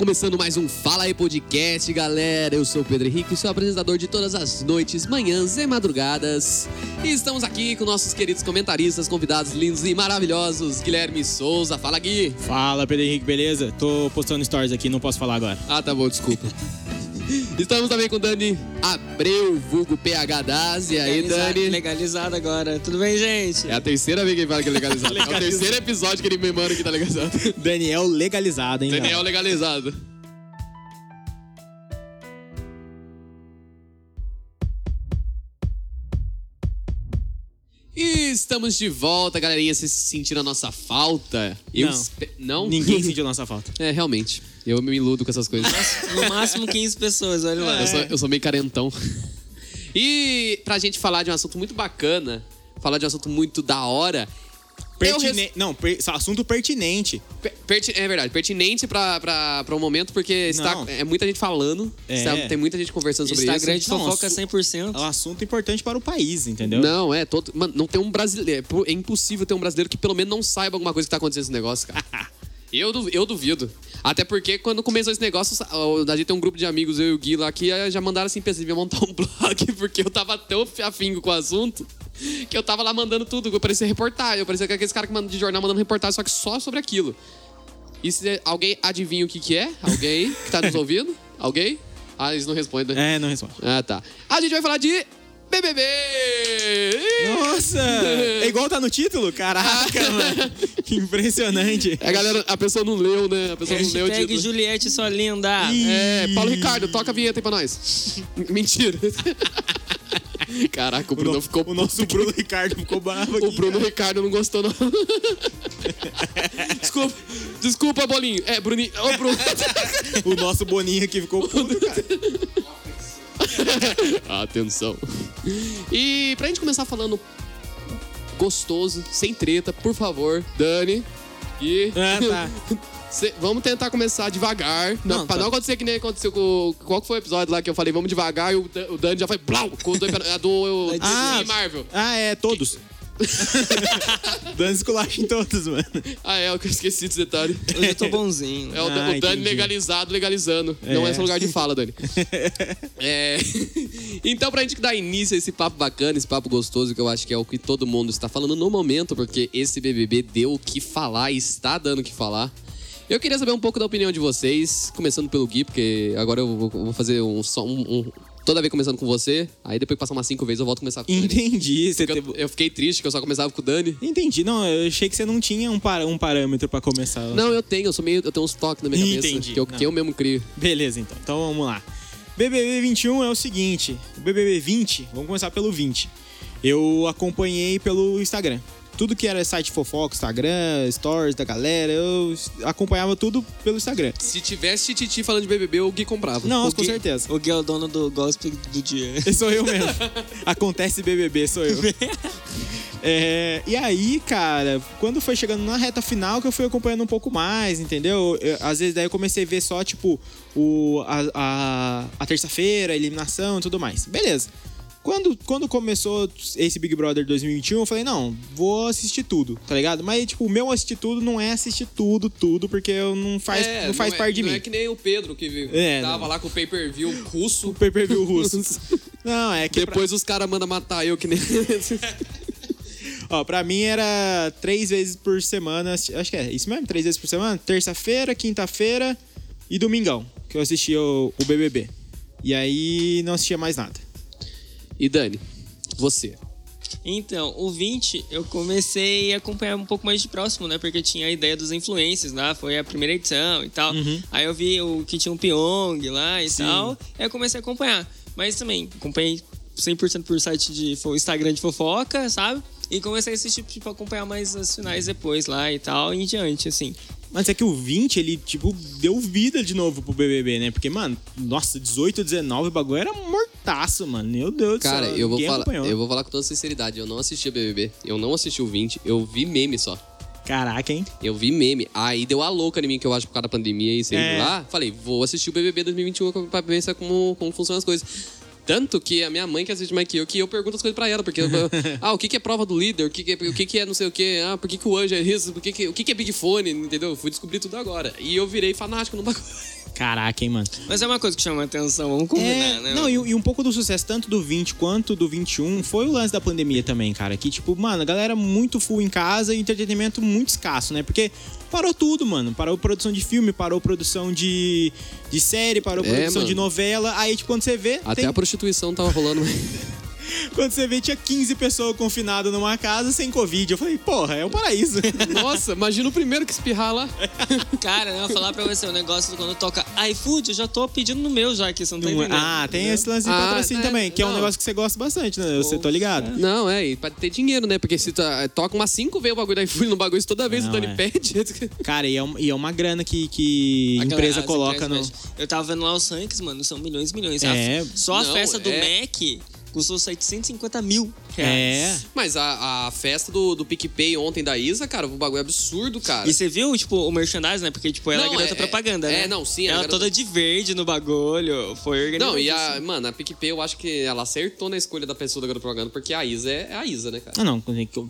começando mais um Fala aí Podcast, galera. Eu sou o Pedro Henrique, sou apresentador de todas as noites, manhãs e madrugadas. E estamos aqui com nossos queridos comentaristas, convidados lindos e maravilhosos, Guilherme Souza. Fala, Gui. Fala, Pedro Henrique, beleza? Tô postando stories aqui, não posso falar agora. Ah, tá bom, desculpa. Estamos também com Dani Abreu, vulgo PH Das. E aí, Dani? Legalizado agora. Tudo bem, gente? É a terceira vez que ele fala que é legalizado. É o terceiro episódio que ele me manda que tá legalizado. Daniel legalizado, hein? Daniel legalizado. Estamos de volta, galerinha. Vocês sentiram a nossa falta? Eu Não. espe- Não? Ninguém sentiu nossa falta. É, realmente. Eu me iludo com essas coisas. No máximo 15 pessoas, olha lá. Eu, sou, eu sou meio carentão. E pra gente falar de um assunto muito bacana, falar de um assunto muito da hora. Eu res- Pertine... Não, per- assunto pertinente. Per- perti- é verdade, pertinente pra, pra, pra um momento, porque está, Não. é muita gente falando, É. está- tem muita gente conversando sobre Instagram isso. de Não, fofoca assu- 100%. É um assunto importante para o país, entendeu? Não, é todo. Mano, não tem um brasileiro. É impossível ter um brasileiro que pelo menos não saiba alguma coisa que tá acontecendo nesse negócio, cara. Eu, du- eu duvido. Até porque quando começou esse negócio, a gente tem um grupo de amigos, eu e o Gui lá, que eh, já mandaram assim, pensei, ia montar um blog, porque eu tava tão afinco com o assunto que eu tava lá mandando tudo. Eu parecia reportagem. Eu parecia que aqueles caras que mandam de jornal mandando reportagem, só que só sobre aquilo. E se alguém adivinha o que que é? Alguém que tá nos ouvindo? Alguém? Ah, eles não respondem. né? É, não responde. Ah, tá. A gente vai falar de BBB! Nossa! É igual tá no título? Caraca, mano. Que impressionante. É, galera, a pessoa não leu, né? A pessoa não leu o Hashtag título. Juliette, sua linda. Ih. É, Paulo Ricardo, toca a vinheta aí pra nós. Mentira. Caraca, o O, Bruno no- ficou. o nosso Bruno Ricardo ficou bravo aqui. O Bruno cara. Ricardo não gostou, não. desculpa, desculpa, Bolinho. É, Bruninho. Ô, Bruno. O nosso Boninho aqui ficou puto, cara. Atenção. E pra gente começar falando gostoso, sem treta, por favor, Dani. E. Ah, tá. Cê- vamos tentar começar devagar. Não, Não, pra tá. não acontecer que nem aconteceu com. Qual que foi o episódio lá que eu falei, vamos devagar, e o, Dan- o Dani já foi. Blau, com a do Ah. Disney Marvel. Ah, é, todos. Dando esculacho em todos, mano. Ah, é, eu esqueci desse detalhe. Hoje eu tô bonzinho. É o, Ah, o Dani entendi. legalizado, legalizando. Não é É. seu lugar de fala, Dani. É, Então, pra gente dar início a esse papo bacana, esse papo gostoso, que eu acho que é o que todo mundo está falando no momento, porque esse BBB deu o que falar e está dando o que falar. Eu queria saber um pouco da opinião de vocês, começando pelo Gui, porque agora eu vou- fazer um só um, um- toda vez começando com você, aí depois que passar umas cinco vezes eu volto a começar com o Dani. Entendi. Você teve- Eu, eu fiquei triste que eu só começava com o Dani. Entendi. Não, eu achei que você não tinha um, para- um parâmetro pra começar. Não, eu tenho, eu sou meio. Eu tenho uns toques na minha cabeça Entendi. que eu, Não. que eu mesmo crio. Beleza, então. Então vamos lá. BBB 21 é o seguinte. O BBB 20, vamos começar pelo 20. Eu acompanhei pelo Instagram. Tudo que era site fofoca, Instagram, stories da galera, eu acompanhava tudo pelo Instagram. Se tivesse Titi falando de BBB, o Gui comprava. Não, O com Gui- certeza. O Gui é o dono do gospel do dia. Sou eu mesmo. Acontece BBB, sou eu. É, e aí, cara, quando foi chegando na reta final que eu fui acompanhando um pouco mais, entendeu? Eu- às vezes daí eu comecei a ver só, tipo, o, a, a, a terça-feira, a eliminação e tudo mais. Beleza. Quando, quando começou esse Big Brother 2021, eu falei, não, vou assistir tudo, tá ligado? Mas, tipo, o meu assistir tudo não é assistir tudo, tudo, porque eu não faz, É, não faz é- parte de não mim. é que nem o Pedro que É, tava não. lá com o pay-per-view russo. O pay-per-view russo. Não, é que pra- Depois os caras mandam matar eu que nem. Ó, pra mim era três vezes por semana. Acho que é isso mesmo, três vezes por semana. Terça-feira, quinta-feira e domingão, que eu assistia o, o BBB. E aí não assistia mais nada. E Dani, você. Então, o 20 eu comecei a acompanhar um pouco mais de próximo, né? Porque tinha a ideia dos influencers lá, foi a primeira edição e tal. Aí eu vi o que tinha um Pyong lá e Sim. tal. Aí eu comecei a acompanhar. Mas também, acompanhei 100% por site de Instagram de fofoca, sabe? E comecei a assistir, tipo, acompanhar mais as finais depois lá e tal, e em diante, assim. Mas é que o 20, ele, tipo, deu vida de novo pro BBB, né? Porque, mano, nossa, 18, 19, o bagulho era mortaço, mano. Meu Deus do céu. Cara, eu vou, falar, acompanhou. eu vou falar com toda sinceridade. Eu não assisti a BBB. Eu não assisti o 20. Eu vi meme só. Caraca, hein? Eu vi meme. Aí deu a louca em mim, que eu acho por causa da pandemia e sei É. lá. Falei, vou assistir o BBB 2021 pra ver como, como funcionam as coisas. Tanto que a minha mãe, que assiste mais que eu, que eu pergunto as coisas pra ela. Porque, eu- ah, o que, que é prova do líder? O que, que, é, o que, que é não sei o quê? Ah, por que, que o anjo é isso? Por que que, o que, que é Big Fone? Entendeu? Fui descobrir tudo agora. E eu virei fanático no bagulho. Caraca, hein, mano. Mas é uma coisa que chama atenção, vamos combinar, É, né? não, e, e um pouco do sucesso, tanto do 20 quanto do 21, foi o lance da pandemia também, cara. Que, tipo, mano, a galera muito full em casa e entretenimento muito escasso, né? Porque parou tudo, mano. Parou produção de filme, parou produção de, de série, parou É, produção mano. de novela. Aí, tipo, quando você vê. Até tem- a prostituição tava rolando. Quando você vê, tinha 15 pessoas confinadas numa casa sem Covid. Eu falei, porra, é um paraíso. Nossa, imagina o primeiro que espirrar lá. Cara, né, eu vou falar pra você, o negócio quando toca iFood, eu já tô pedindo no meu já, que você não tá Não é- entendendo. ah, tem esse lance de Ah, patrocínio né, também, que é um não. negócio que você gosta bastante, né? Você tô ligado. Não, é, e pra ter dinheiro, né? Porque se tá- toca umas cinco vezes o bagulho da iFood no bagulho, toda vez Não, o Dani é. pede. Cara, e é, um- e é uma grana que, que A empresa as coloca no. empresas mexem. Eu tava vendo lá os ranks, mano, são milhões e milhões. É. A- só a Não, festa do é. Mac custou 750 mil reais. É. Mas a, a festa do, do PicPay ontem da Isa, cara, o bagulho é absurdo, cara. E você viu, tipo, o merchandising, né? Porque, tipo, ela Não, é garota é- propaganda, é- né? é, não, sim, ela é Ela garota- toda de verde no bagulho. Foi organizado. Não, e a, mano, a PicPay eu acho que ela acertou na escolha da pessoa da garota propaganda, porque a Isa é, é a Isa, né, cara? Ah, não.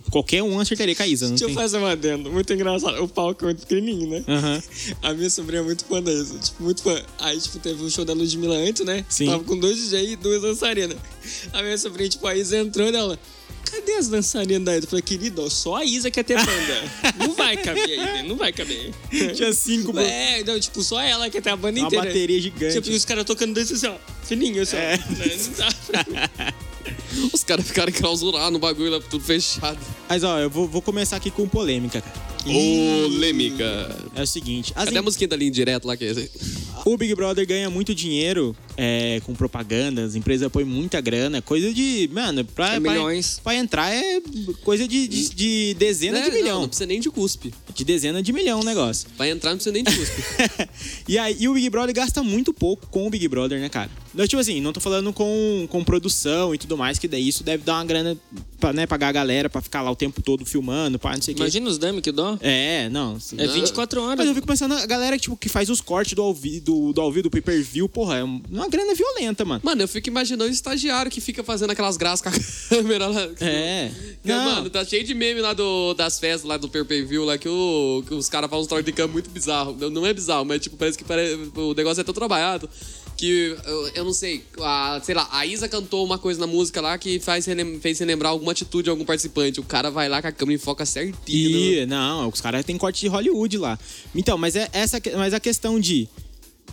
Qualquer um acertaria com a Isa. Não Deixa tem... eu fazer um adendo. Muito engraçado. O palco é muito pequenininho, né? Aham. A minha sobrinha é muito fã da Isa. Tipo, muito fã. Aí, tipo, teve o show da Ludmilla antes, né? Sim. Tava com dois DJ e duas dançarinas. A minha sobrinha, tipo, a Isa entrou nela. Cadê as dançarinas da Isa? Eu falei, querido, só a Isa quer ter banda. não vai caber aí, né? não vai caber. Tinha cinco, pô. É, não, tipo, só ela quer ter a banda Uma inteira. bateria gigante. Tipo, e os caras tocando desse assim, ó. Fininho, assim, É. ó. Né? Não dá. Os caras ficaram enclausurados no bagulho lá, tudo fechado. Mas, ó, eu vou, vou começar aqui com polêmica, cara. Polêmica. É o seguinte. As Cadê a em- musiquinha da linha direta lá que é. O Big Brother ganha muito dinheiro é, com propaganda, as empresas apoiam muita grana, coisa de. Mano, pra, É pra- milhões. Pra, entrar é coisa de, de, de dezena Né? de Não, milhão. Não, precisa nem de cuspe. De dezena de milhão o negócio. Vai entrar, não precisa nem de cuspe. e aí, e o Big Brother gasta muito pouco com o Big Brother, né, cara? Não, tipo assim, não tô falando com, com produção e tudo mais, que daí isso deve dar uma grana pra né, pagar a galera pra ficar lá o tempo todo filmando, pá, não sei o quê. Imagina os dummies que dó. É, não. É Não. 24 horas. Mas eu fico pensando, a galera tipo, que faz os cortes do ao vivo, do, do, ao vivo, do pay-per-view, porra, é uma grana violenta, mano. Mano, eu fico imaginando o estagiário que fica fazendo aquelas graças com a câmera lá. É. Que, Não. Mano, tá cheio de meme lá do, das festas lá do pay view lá que, o, que os caras fazem uns troços de câmera muito bizarro. Não, não é bizarro, mas tipo, parece que pare- o negócio é tão trabalhado que eu, eu não sei, a, sei lá, a Isa cantou uma coisa na música lá que faz relem- fez relembrar alguma atitude de algum participante. O cara vai lá com a câmera e foca certinho. né? E, não, os caras têm corte de Hollywood lá. Então, mas é essa, mas a questão de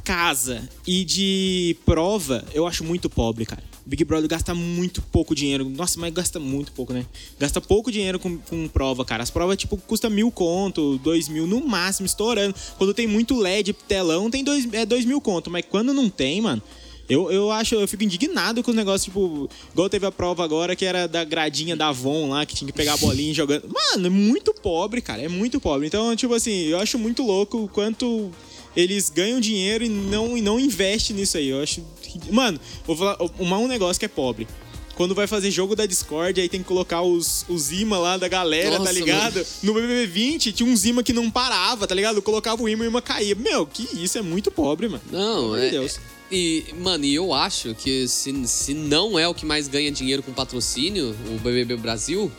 casa e de prova, eu acho muito pobre, cara. Big Brother gasta muito pouco dinheiro. Nossa, mas gasta muito pouco, né? Gasta pouco dinheiro com, com prova, cara. As provas, tipo, custa mil conto, dois mil no máximo, estourando. Quando tem muito LED, telão, tem dois, é dois mil conto. Mas quando não tem, mano, eu, eu acho, eu fico indignado com os negócios, tipo, igual teve a prova agora que era da gradinha da Avon lá, que tinha que pegar a bolinha jogando. Mano, é muito pobre, cara, é muito pobre. Então, tipo assim, eu acho muito louco o quanto eles ganham dinheiro e não, e não investem nisso aí. Eu acho. Mano, vou falar um, um negócio que é pobre. Quando vai fazer jogo da Discord, aí tem que colocar os, os imã lá da galera, tá Nossa, ligado? No BBB 20 tinha uns imã que não parava, tá ligado? Eu colocava o imã e o imã caía. Meu, que isso é muito pobre, mano. Não, de é. Deus. E, mano, e eu acho que se, se não é o que mais ganha dinheiro com patrocínio, o BBB Brasil,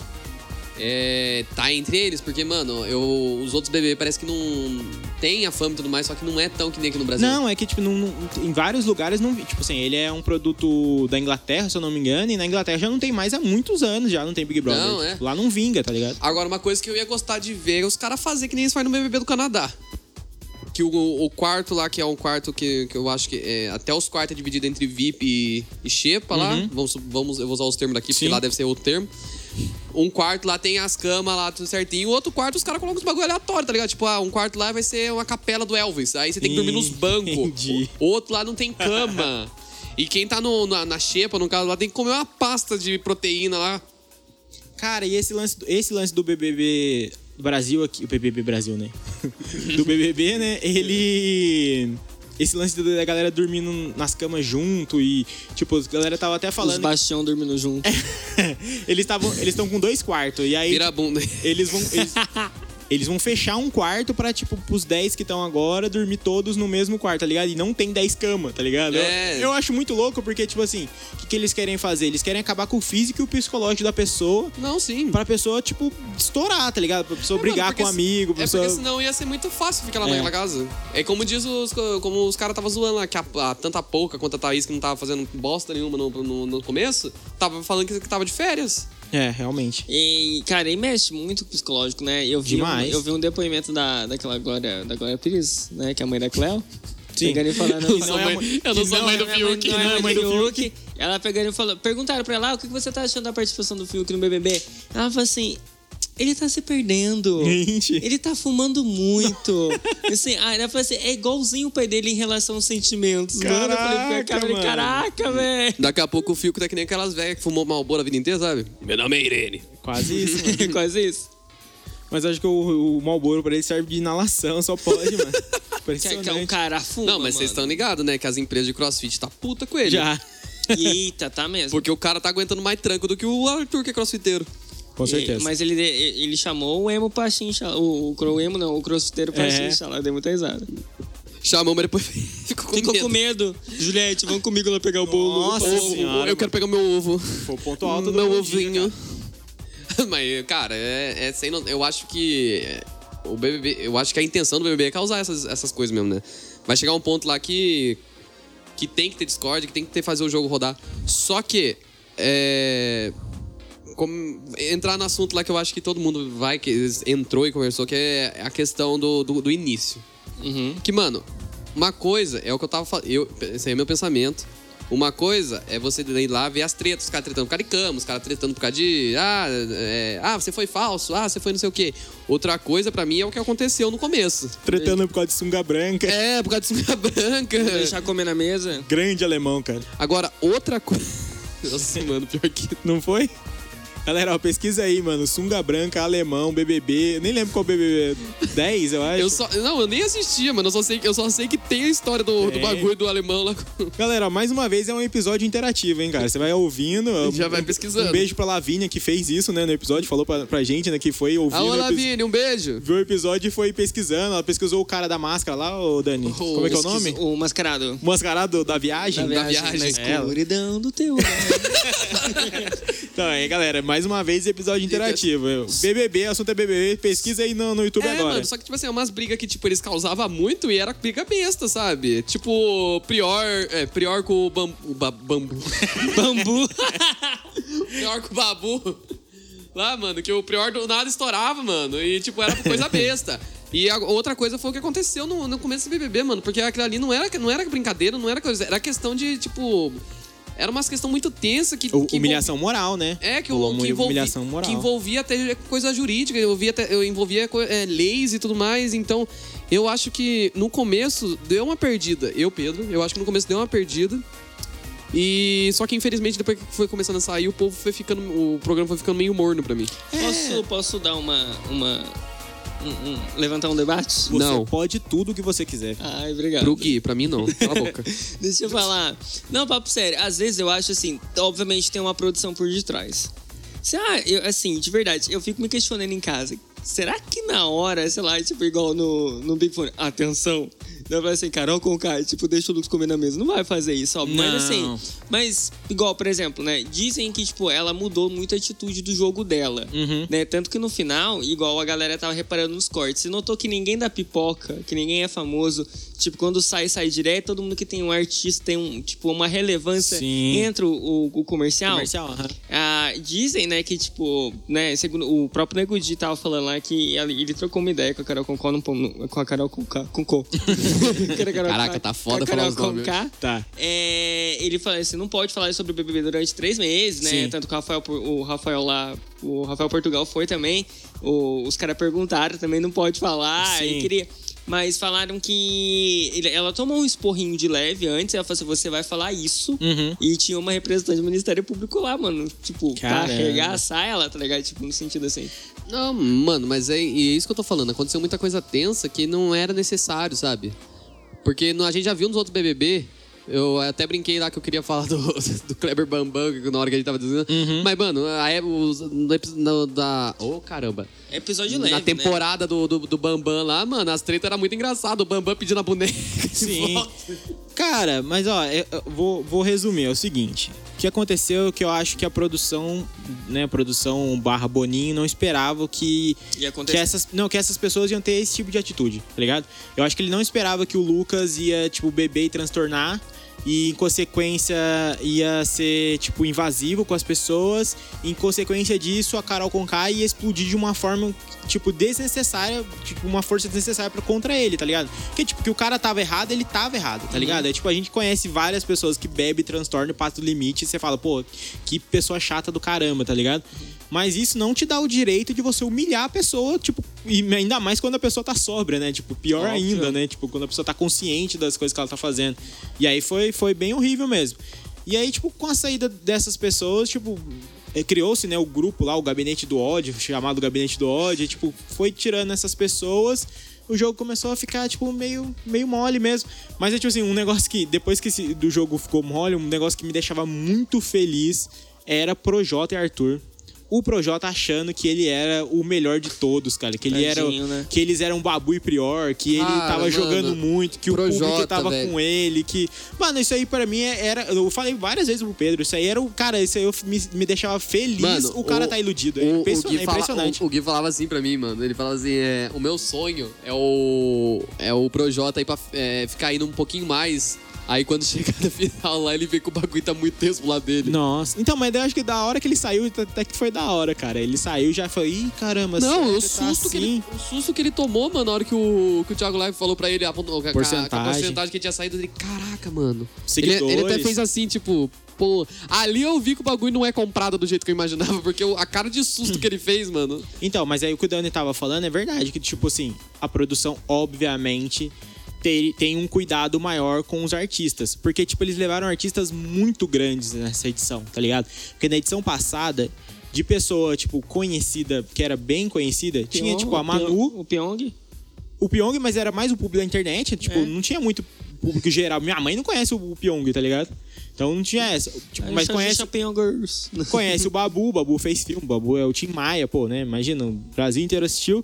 é, tá entre eles, porque, mano, eu, os outros BBB parece que não tem a fama e tudo mais, só que não é tão que nem aqui no Brasil. Não, é que, tipo, não- não- em vários lugares não. Tipo assim, ele é um produto da Inglaterra, se eu não me engano, e na Inglaterra já não tem mais há muitos anos, já não tem Big Brother. Não, é. Tipo, Lá não vinga, tá ligado? Agora, uma coisa que eu ia gostar de ver é os caras fazer que nem eles fazem no BBB do Canadá. Que o, o quarto lá, que é um quarto que, que eu acho que é, até os quartos é dividido entre VIP e, e Xepa lá. Vamos, vamos, eu vou usar os termos daqui, porque Uhum. Sim. lá deve ser outro termo. Um quarto lá tem as camas lá, tudo certinho. O outro quarto os caras colocam os bagulho aleatório, tá ligado? Tipo, ah, um quarto lá vai ser uma capela do Elvis. Aí você tem que dormir nos bancos. Entendi. O outro lá não tem cama. E quem tá no, na, na xepa, no caso lá, tem que comer uma pasta de proteína lá. Cara, e esse lance, esse lance do BBB Brasil aqui, o BBB Brasil, né? do BBB, né? Ele. Esse lance da galera dormindo nas camas junto e, tipo, a galera tava até Os falando. baixão dormindo junto. eles estavam. Eles estão com dois quartos. E aí. Vira a bunda. Eles vão. Eles, Eles vão fechar um quarto pra, tipo, pros 10 que estão agora dormir todos no mesmo quarto, tá ligado? E não tem 10 camas, tá ligado? Eu- É. Eu, acho muito louco porque, tipo assim, o que, que eles querem fazer? Eles querem acabar com o físico e o psicológico da pessoa Não, sim. pra pessoa, tipo, estourar, tá ligado? Pra pessoa É, brigar mano, com o porque amigo, pra É pessoa... porque senão ia ser muito fácil ficar lá É. naquela casa. É como diz os. Como os caras estavam zoando lá, que a, a- tanto a Pouca quanto a Thaís, que não tava fazendo bosta nenhuma no, no, no começo, tava falando que, que tava de férias. É, realmente. E, cara, e mexe muito com o psicológico, né? Eu vi, um, Demais. eu vi um depoimento da, daquela Glória, da Glória Pires, né? Que é a mãe da Cleo. Sim. Pegando e falando. Eu não sou é mãe, mãe- eu não sou não mãe é do é Fiuk. mãe- não é não é mãe mãe do do Fiuk. Ela pegando e falou. Perguntaram pra ela "Ah, o que você tá achando da participação do Fiuk no BBB. Ela falou assim: ele tá se perdendo. Gente. Ele tá fumando muito. assim, ah, ela falou assim: é igualzinho o pai dele em relação aos sentimentos. mano. Eu falei, Caraca, cara, mano. caraca, velho. Daqui a pouco o Fiuk tá que nem aquelas velhas que fumou malboro a vida inteira, sabe? Meu nome é Irene. Quase isso, mano. Quase isso. Mas acho que o, o Malboro pra ele serve de inalação, só pode, mano. Que, que é um cara fuma. Não, mas vocês estão ligados, né? Que as empresas de crossfit tá puta com ele. Já. Eita, tá mesmo. Porque o cara tá aguentando mais tranco do que o Arthur, que é crossfiteiro. Com certeza. E- Mas ele, ele chamou o emo pra xinchar. O, o, o emo não, o crossfiteiro pra É. lá. Eu dei muita risada. Chamou, mas depois ficou com Ficou medo. com medo. Juliette, vamos comigo lá pegar o bolo. Nossa Ovo, senhora, eu quero pegar meu ovo. Foi o ponto alto do meu meu dia, ovinho. Mas, cara, é, é sem no- Eu acho que. é, O BBB. Eu acho que a intenção do BBB é causar essas, essas coisas mesmo, né? Vai chegar um ponto lá que. Que tem que ter Discord, que tem que ter fazer o jogo rodar. Só que. É. como- entrar no assunto lá que eu acho que todo mundo vai, que entrou e conversou, que é a questão do, do, do início. Uhum. Que, mano, uma coisa é o que eu tava falando. Esse aí é meu pensamento. Uma coisa é você ir lá ver as tretas, os caras tretando por causa de cama, os caras tretando por causa de. Ah, é, ah, você foi falso, ah, você foi não sei o quê. Outra coisa, pra mim, é o que aconteceu no começo. Tretando por causa de sunga branca. É, por causa de sunga branca. Deixar comer na mesa. Grande alemão, cara. Agora, outra coisa. Nossa, mano, pior que. Não foi? Galera, ó, pesquisa aí, mano. Sunga branca, alemão, BBB. Eu nem lembro qual BBB. 10, eu acho. Eu só. Não, eu nem assistia, mano. Eu só sei, eu só sei que tem a história do, do Tem. bagulho do alemão lá. Galera, mais uma vez é um episódio interativo, hein, cara? Você vai ouvindo. Já um- vai pesquisando. Um beijo pra Lavínia que fez isso, né, no episódio. Falou pra, pra gente, né, que foi ouvindo. Alô, Lavínia, um beijo. Viu o episódio e foi pesquisando. Ela pesquisou o cara da máscara lá, ô Dani. Como é que é o nome? O mascarado. O mascarado da viagem? Da viagem. viagem. Na escuridão do teu. Então, aí, galera, mais uma vez episódio interativo. BBB, assunto é BBB. Pesquisa aí no, no YouTube É, agora. mano, só que, tipo assim, é umas brigas que, tipo, eles causavam muito e era briga besta, sabe? Tipo, Prior, é, Prior com o bambu. o ba- bambu. Bambu. Prior com o babu. Lá, mano, que o Prior do nada estourava, mano. E, tipo, era coisa besta. E a outra coisa foi o que aconteceu no, no começo do BBB, mano. Porque aquilo ali não era, não era brincadeira, não era coisa. Era questão de, tipo. Era uma questão muito tensa que. O- que humilhação moral, né? É, que, Rolou o, que, envolvia, humilhação moral. que envolvia até coisa jurídica, envolvia, até, envolvia é, leis e tudo mais. Então, eu acho que no começo deu uma perdida. Eu, Pedro, eu acho que no começo deu uma perdida. E só que infelizmente depois que foi começando a sair, o povo foi ficando. O programa foi ficando meio morno pra mim. Posso, posso dar uma. uma um- um- levantar um debate? Você Não. pode tudo o que você quiser. Ai, obrigado. Pro Gui, pra mim não. Cala a boca. Deixa eu falar. Não, papo sério. Às vezes eu acho assim, obviamente tem uma produção por detrás. Se, ah, eu, assim, de verdade, eu fico me questionando em casa. Será que na hora, sei lá, tipo, igual no, no Big Fone, atenção, não vai assim, Carol com K, tipo, deixa o Lucas comer na mesa. Não vai fazer isso, óbvio. Mas Não. assim, mas, igual, por exemplo, né? Dizem que, tipo, ela mudou muito a atitude do jogo dela. Uhum. Né? Tanto que no final, igual a galera tava reparando nos cortes, você notou que ninguém dá pipoca, que ninguém é famoso. Tipo, quando sai, sai direto, todo mundo que tem um artista tem um, tipo, uma relevância Sim. entre o, o- o comercial. Comercial, aham. Ah, dizem, né, que, tipo, né, segundo o próprio Nego Di tava falando lá que ele, trocou uma ideia com a Carol no- com a Carol Concó. Concó. Caraca, tá foda falar os nomes. Tá. É, ele falou assim, não pode falar sobre o BBB durante três meses, né? Sim. Tanto que o Rafael, o Rafael lá, o Rafael Portugal foi também. O- os caras perguntaram, também não pode falar. Sim. E queria... Mas falaram que ele- ela tomou um esporrinho de leve antes. Ela falou assim: você vai falar isso. Uhum. E tinha uma representante do Ministério Público lá, mano. Tipo, Caramba. pra arregaçar ela, tá ligado? Tipo, no sentido assim. Não, mano, mas é, é isso que eu tô falando. Aconteceu muita coisa tensa que não era necessário, sabe? Porque a gente já viu nos outros BBB Eu até brinquei lá que eu queria falar do, do Kleber Bambam na hora que a gente tava dizendo. Uhum. Mas, mano, a, os- no, da. Ô, caramba. É episódio leve, Na né? temporada do, do, do Bambam lá, mano, as tretas eram muito engraçadas. O Bambam pedindo a boneca. Sim. Cara, mas ó, eu, vou, vou resumir. É o seguinte: o que aconteceu é que eu acho que a produção, né, produção barra Boninho não esperava que. Ia Que acontecer. essas, não, que essas pessoas iam ter esse tipo de atitude, tá ligado? Eu acho que ele não esperava que o Lucas ia, tipo, beber e transtornar. E em consequência ia ser, tipo, invasivo com as pessoas. Em consequência disso, a Carol Conká ia explodir de uma forma, tipo, desnecessária, tipo, uma força desnecessária pra, contra ele, tá ligado? Porque, tipo, que o cara tava errado, ele tava errado, tá ligado? É tipo, a gente conhece várias pessoas que bebem, transtornam, passam do limite e você fala, pô, que pessoa chata do caramba, tá ligado? Mas isso não te dá o direito de você humilhar a pessoa, tipo, e ainda mais quando a pessoa tá sóbria, né? Tipo, pior Óbvio. ainda, né? Tipo, quando a pessoa tá consciente das coisas que ela tá fazendo. E aí foi, foi bem horrível mesmo. E aí, tipo, com a saída dessas pessoas, tipo, eh, criou-se, né, o grupo lá, o Gabinete do Ódio, chamado Gabinete do Ódio, e, tipo, foi tirando essas pessoas. O jogo começou a ficar, tipo, meio, meio mole mesmo. Mas é tipo assim, um negócio que, depois que esse- do jogo ficou mole, um negócio que me deixava muito feliz era Projota e Arthur. O Projota achando que ele era o melhor de todos, cara. Que ele era. Tadinho, né? Que eles eram babu e prior, que ele tava mano, jogando muito, que o público Projota, tava velho. com ele, que. Mano, isso aí pra mim era. Eu falei várias vezes pro Pedro, isso aí era o. Cara, isso aí eu- me, me deixava feliz. Mano, o cara tá iludido. É, o- impression- o Gui é fala- impressionante. o, o Gui falava assim pra mim, mano. Ele falava assim: é, o meu sonho é o. É o Projota aí pra é, ficar indo um pouquinho mais. Aí quando chega no final lá, ele vê que o bagulho tá muito tenso pro lado dele. Nossa, então, mas eu acho que da hora que ele saiu, até que foi da hora, cara. Ele saiu e já foi, ih, caramba, Não, o tá susto, que assim? ele, o susto que ele tomou, mano, na hora que o, que o Thiago Live falou pra ele a, a- a- Porcentagem. a porcentagem que tinha saído dele. Caraca, mano. Ele, ele até fez assim, tipo, pô. Ali eu vi que o bagulho não é comprado do jeito que eu imaginava, porque a cara de susto que ele fez, mano. Então, mas aí o que o Dani tava falando é verdade, que, tipo assim, a produção, obviamente, ter- tem um cuidado maior com os artistas. Porque, tipo, eles levaram artistas muito grandes nessa edição, tá ligado? Porque na edição passada, de pessoa, tipo, conhecida, que era bem conhecida, tinha, Pyong, tipo, a Manu, O Pyong. o Pyong, mas era mais o público da internet, tipo, É. não tinha muito público geral. Minha mãe não conhece o Pyong, tá ligado? Então não tinha essa. Tipo, mas conhece, conhece o Babu, o Babu fez filme, o Babu é o Tim Maia, pô, né? Imagina, o Brasil inteiro assistiu.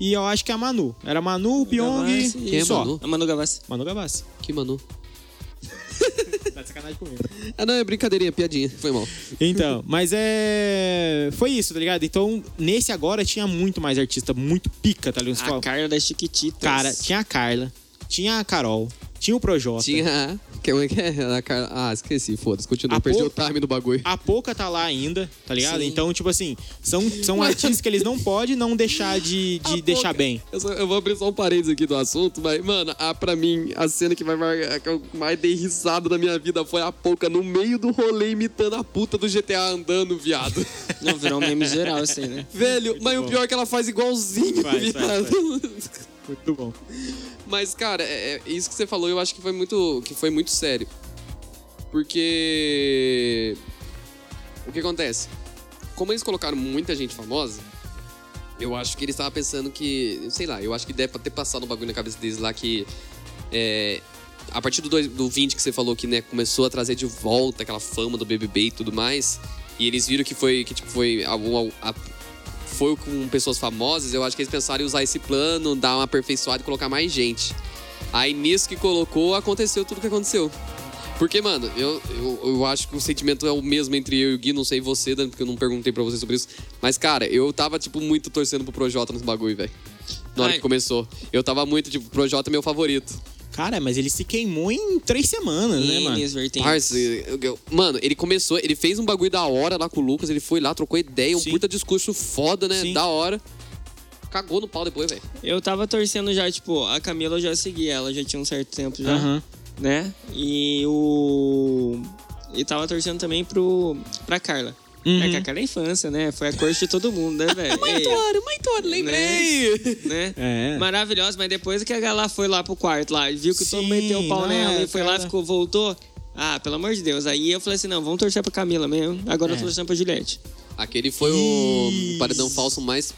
E eu acho que é a Manu. Era Manu, o Pyong e Quem é só. Manu? A Manu Gavassi. Manu Gavassi. Que mano. Tá de sacanagem comigo. Ah, não, é brincadeirinha, piadinha. Foi mal. Então, mas é. Foi isso, tá ligado? Então, nesse agora tinha muito mais artista, muito pica, tá ligado? A Carla das Chiquititas. Cara, tinha a Carla, tinha a Carol, tinha o Projota. Tinha. Como é que é? A Carla- Ah, esqueci, foda-se. Continua. A Perdi pou- o time do bagulho. A Poca tá lá ainda, tá ligado? Sim. Então, tipo assim, são, são artistas que eles não podem não deixar de, de deixar Poca- bem. Eu, só- eu vou abrir só um parênteses aqui do assunto, mas, mano, a, pra mim, a cena que vai que eu mais dei risada da minha vida foi a Pouca no meio do rolê imitando a puta do GTA andando, viado. Não, virou um meme geral, assim, né? Velho, mas bom. o pior é que ela faz igualzinho, Faz, faz, viado. Muito bom. Mas, cara, é, é isso que você falou, eu acho que foi muito, que foi muito sério. Porque. O que acontece? Como eles colocaram muita gente famosa, eu acho que eles estavam pensando que. Sei lá, eu acho que deve ter passado um bagulho na cabeça deles lá que. é, a partir do, do 20 que você falou que né, começou a trazer de volta aquela fama do BBB e tudo mais, e eles viram que foi que tipo foi a- foi com pessoas famosas, eu acho que eles pensaram em usar esse plano, dar uma aperfeiçoada e colocar mais gente. Aí nisso que colocou, aconteceu tudo que aconteceu. Porque, mano, eu, eu, eu acho que o sentimento é o mesmo entre eu e o Gui, não sei você, Dan, porque eu não perguntei pra você sobre isso. Mas, cara, eu tava, tipo, muito torcendo pro Projota nesse bagulho, velho. Na hora Ai. que começou. Eu tava muito, tipo, Projota é meu favorito. Cara, mas ele se queimou em três semanas, né, mano? N vertentes. Parça, eu- eu- mano, ele começou, ele fez um bagulho da hora lá com o Lucas, ele foi lá, trocou ideia, um Sim. puta discurso foda, né? Sim. Da hora. Cagou no pau depois, velho. Eu tava torcendo já, tipo, a Camila eu já segui ela, já tinha um certo tempo já, Aham. né? E o. E tava torcendo também pro. pra Carla. Uhum. É que a Carla é infância, né? Foi a corte de todo mundo, né, velho? Mãe Ei, Tora, mãe Tora, lembrei! né? É. Maravilhosa, mas depois que a Gala foi lá pro quarto lá, e viu que todo mundo meteu o pau não, nela é, e foi lá, cara. ficou, voltou. Ah, pelo amor de Deus. Aí eu falei assim: não, vamos torcer pra Camila mesmo. Agora eu É. tô torcendo pra Juliette. Aquele foi o Isso. paredão falso mais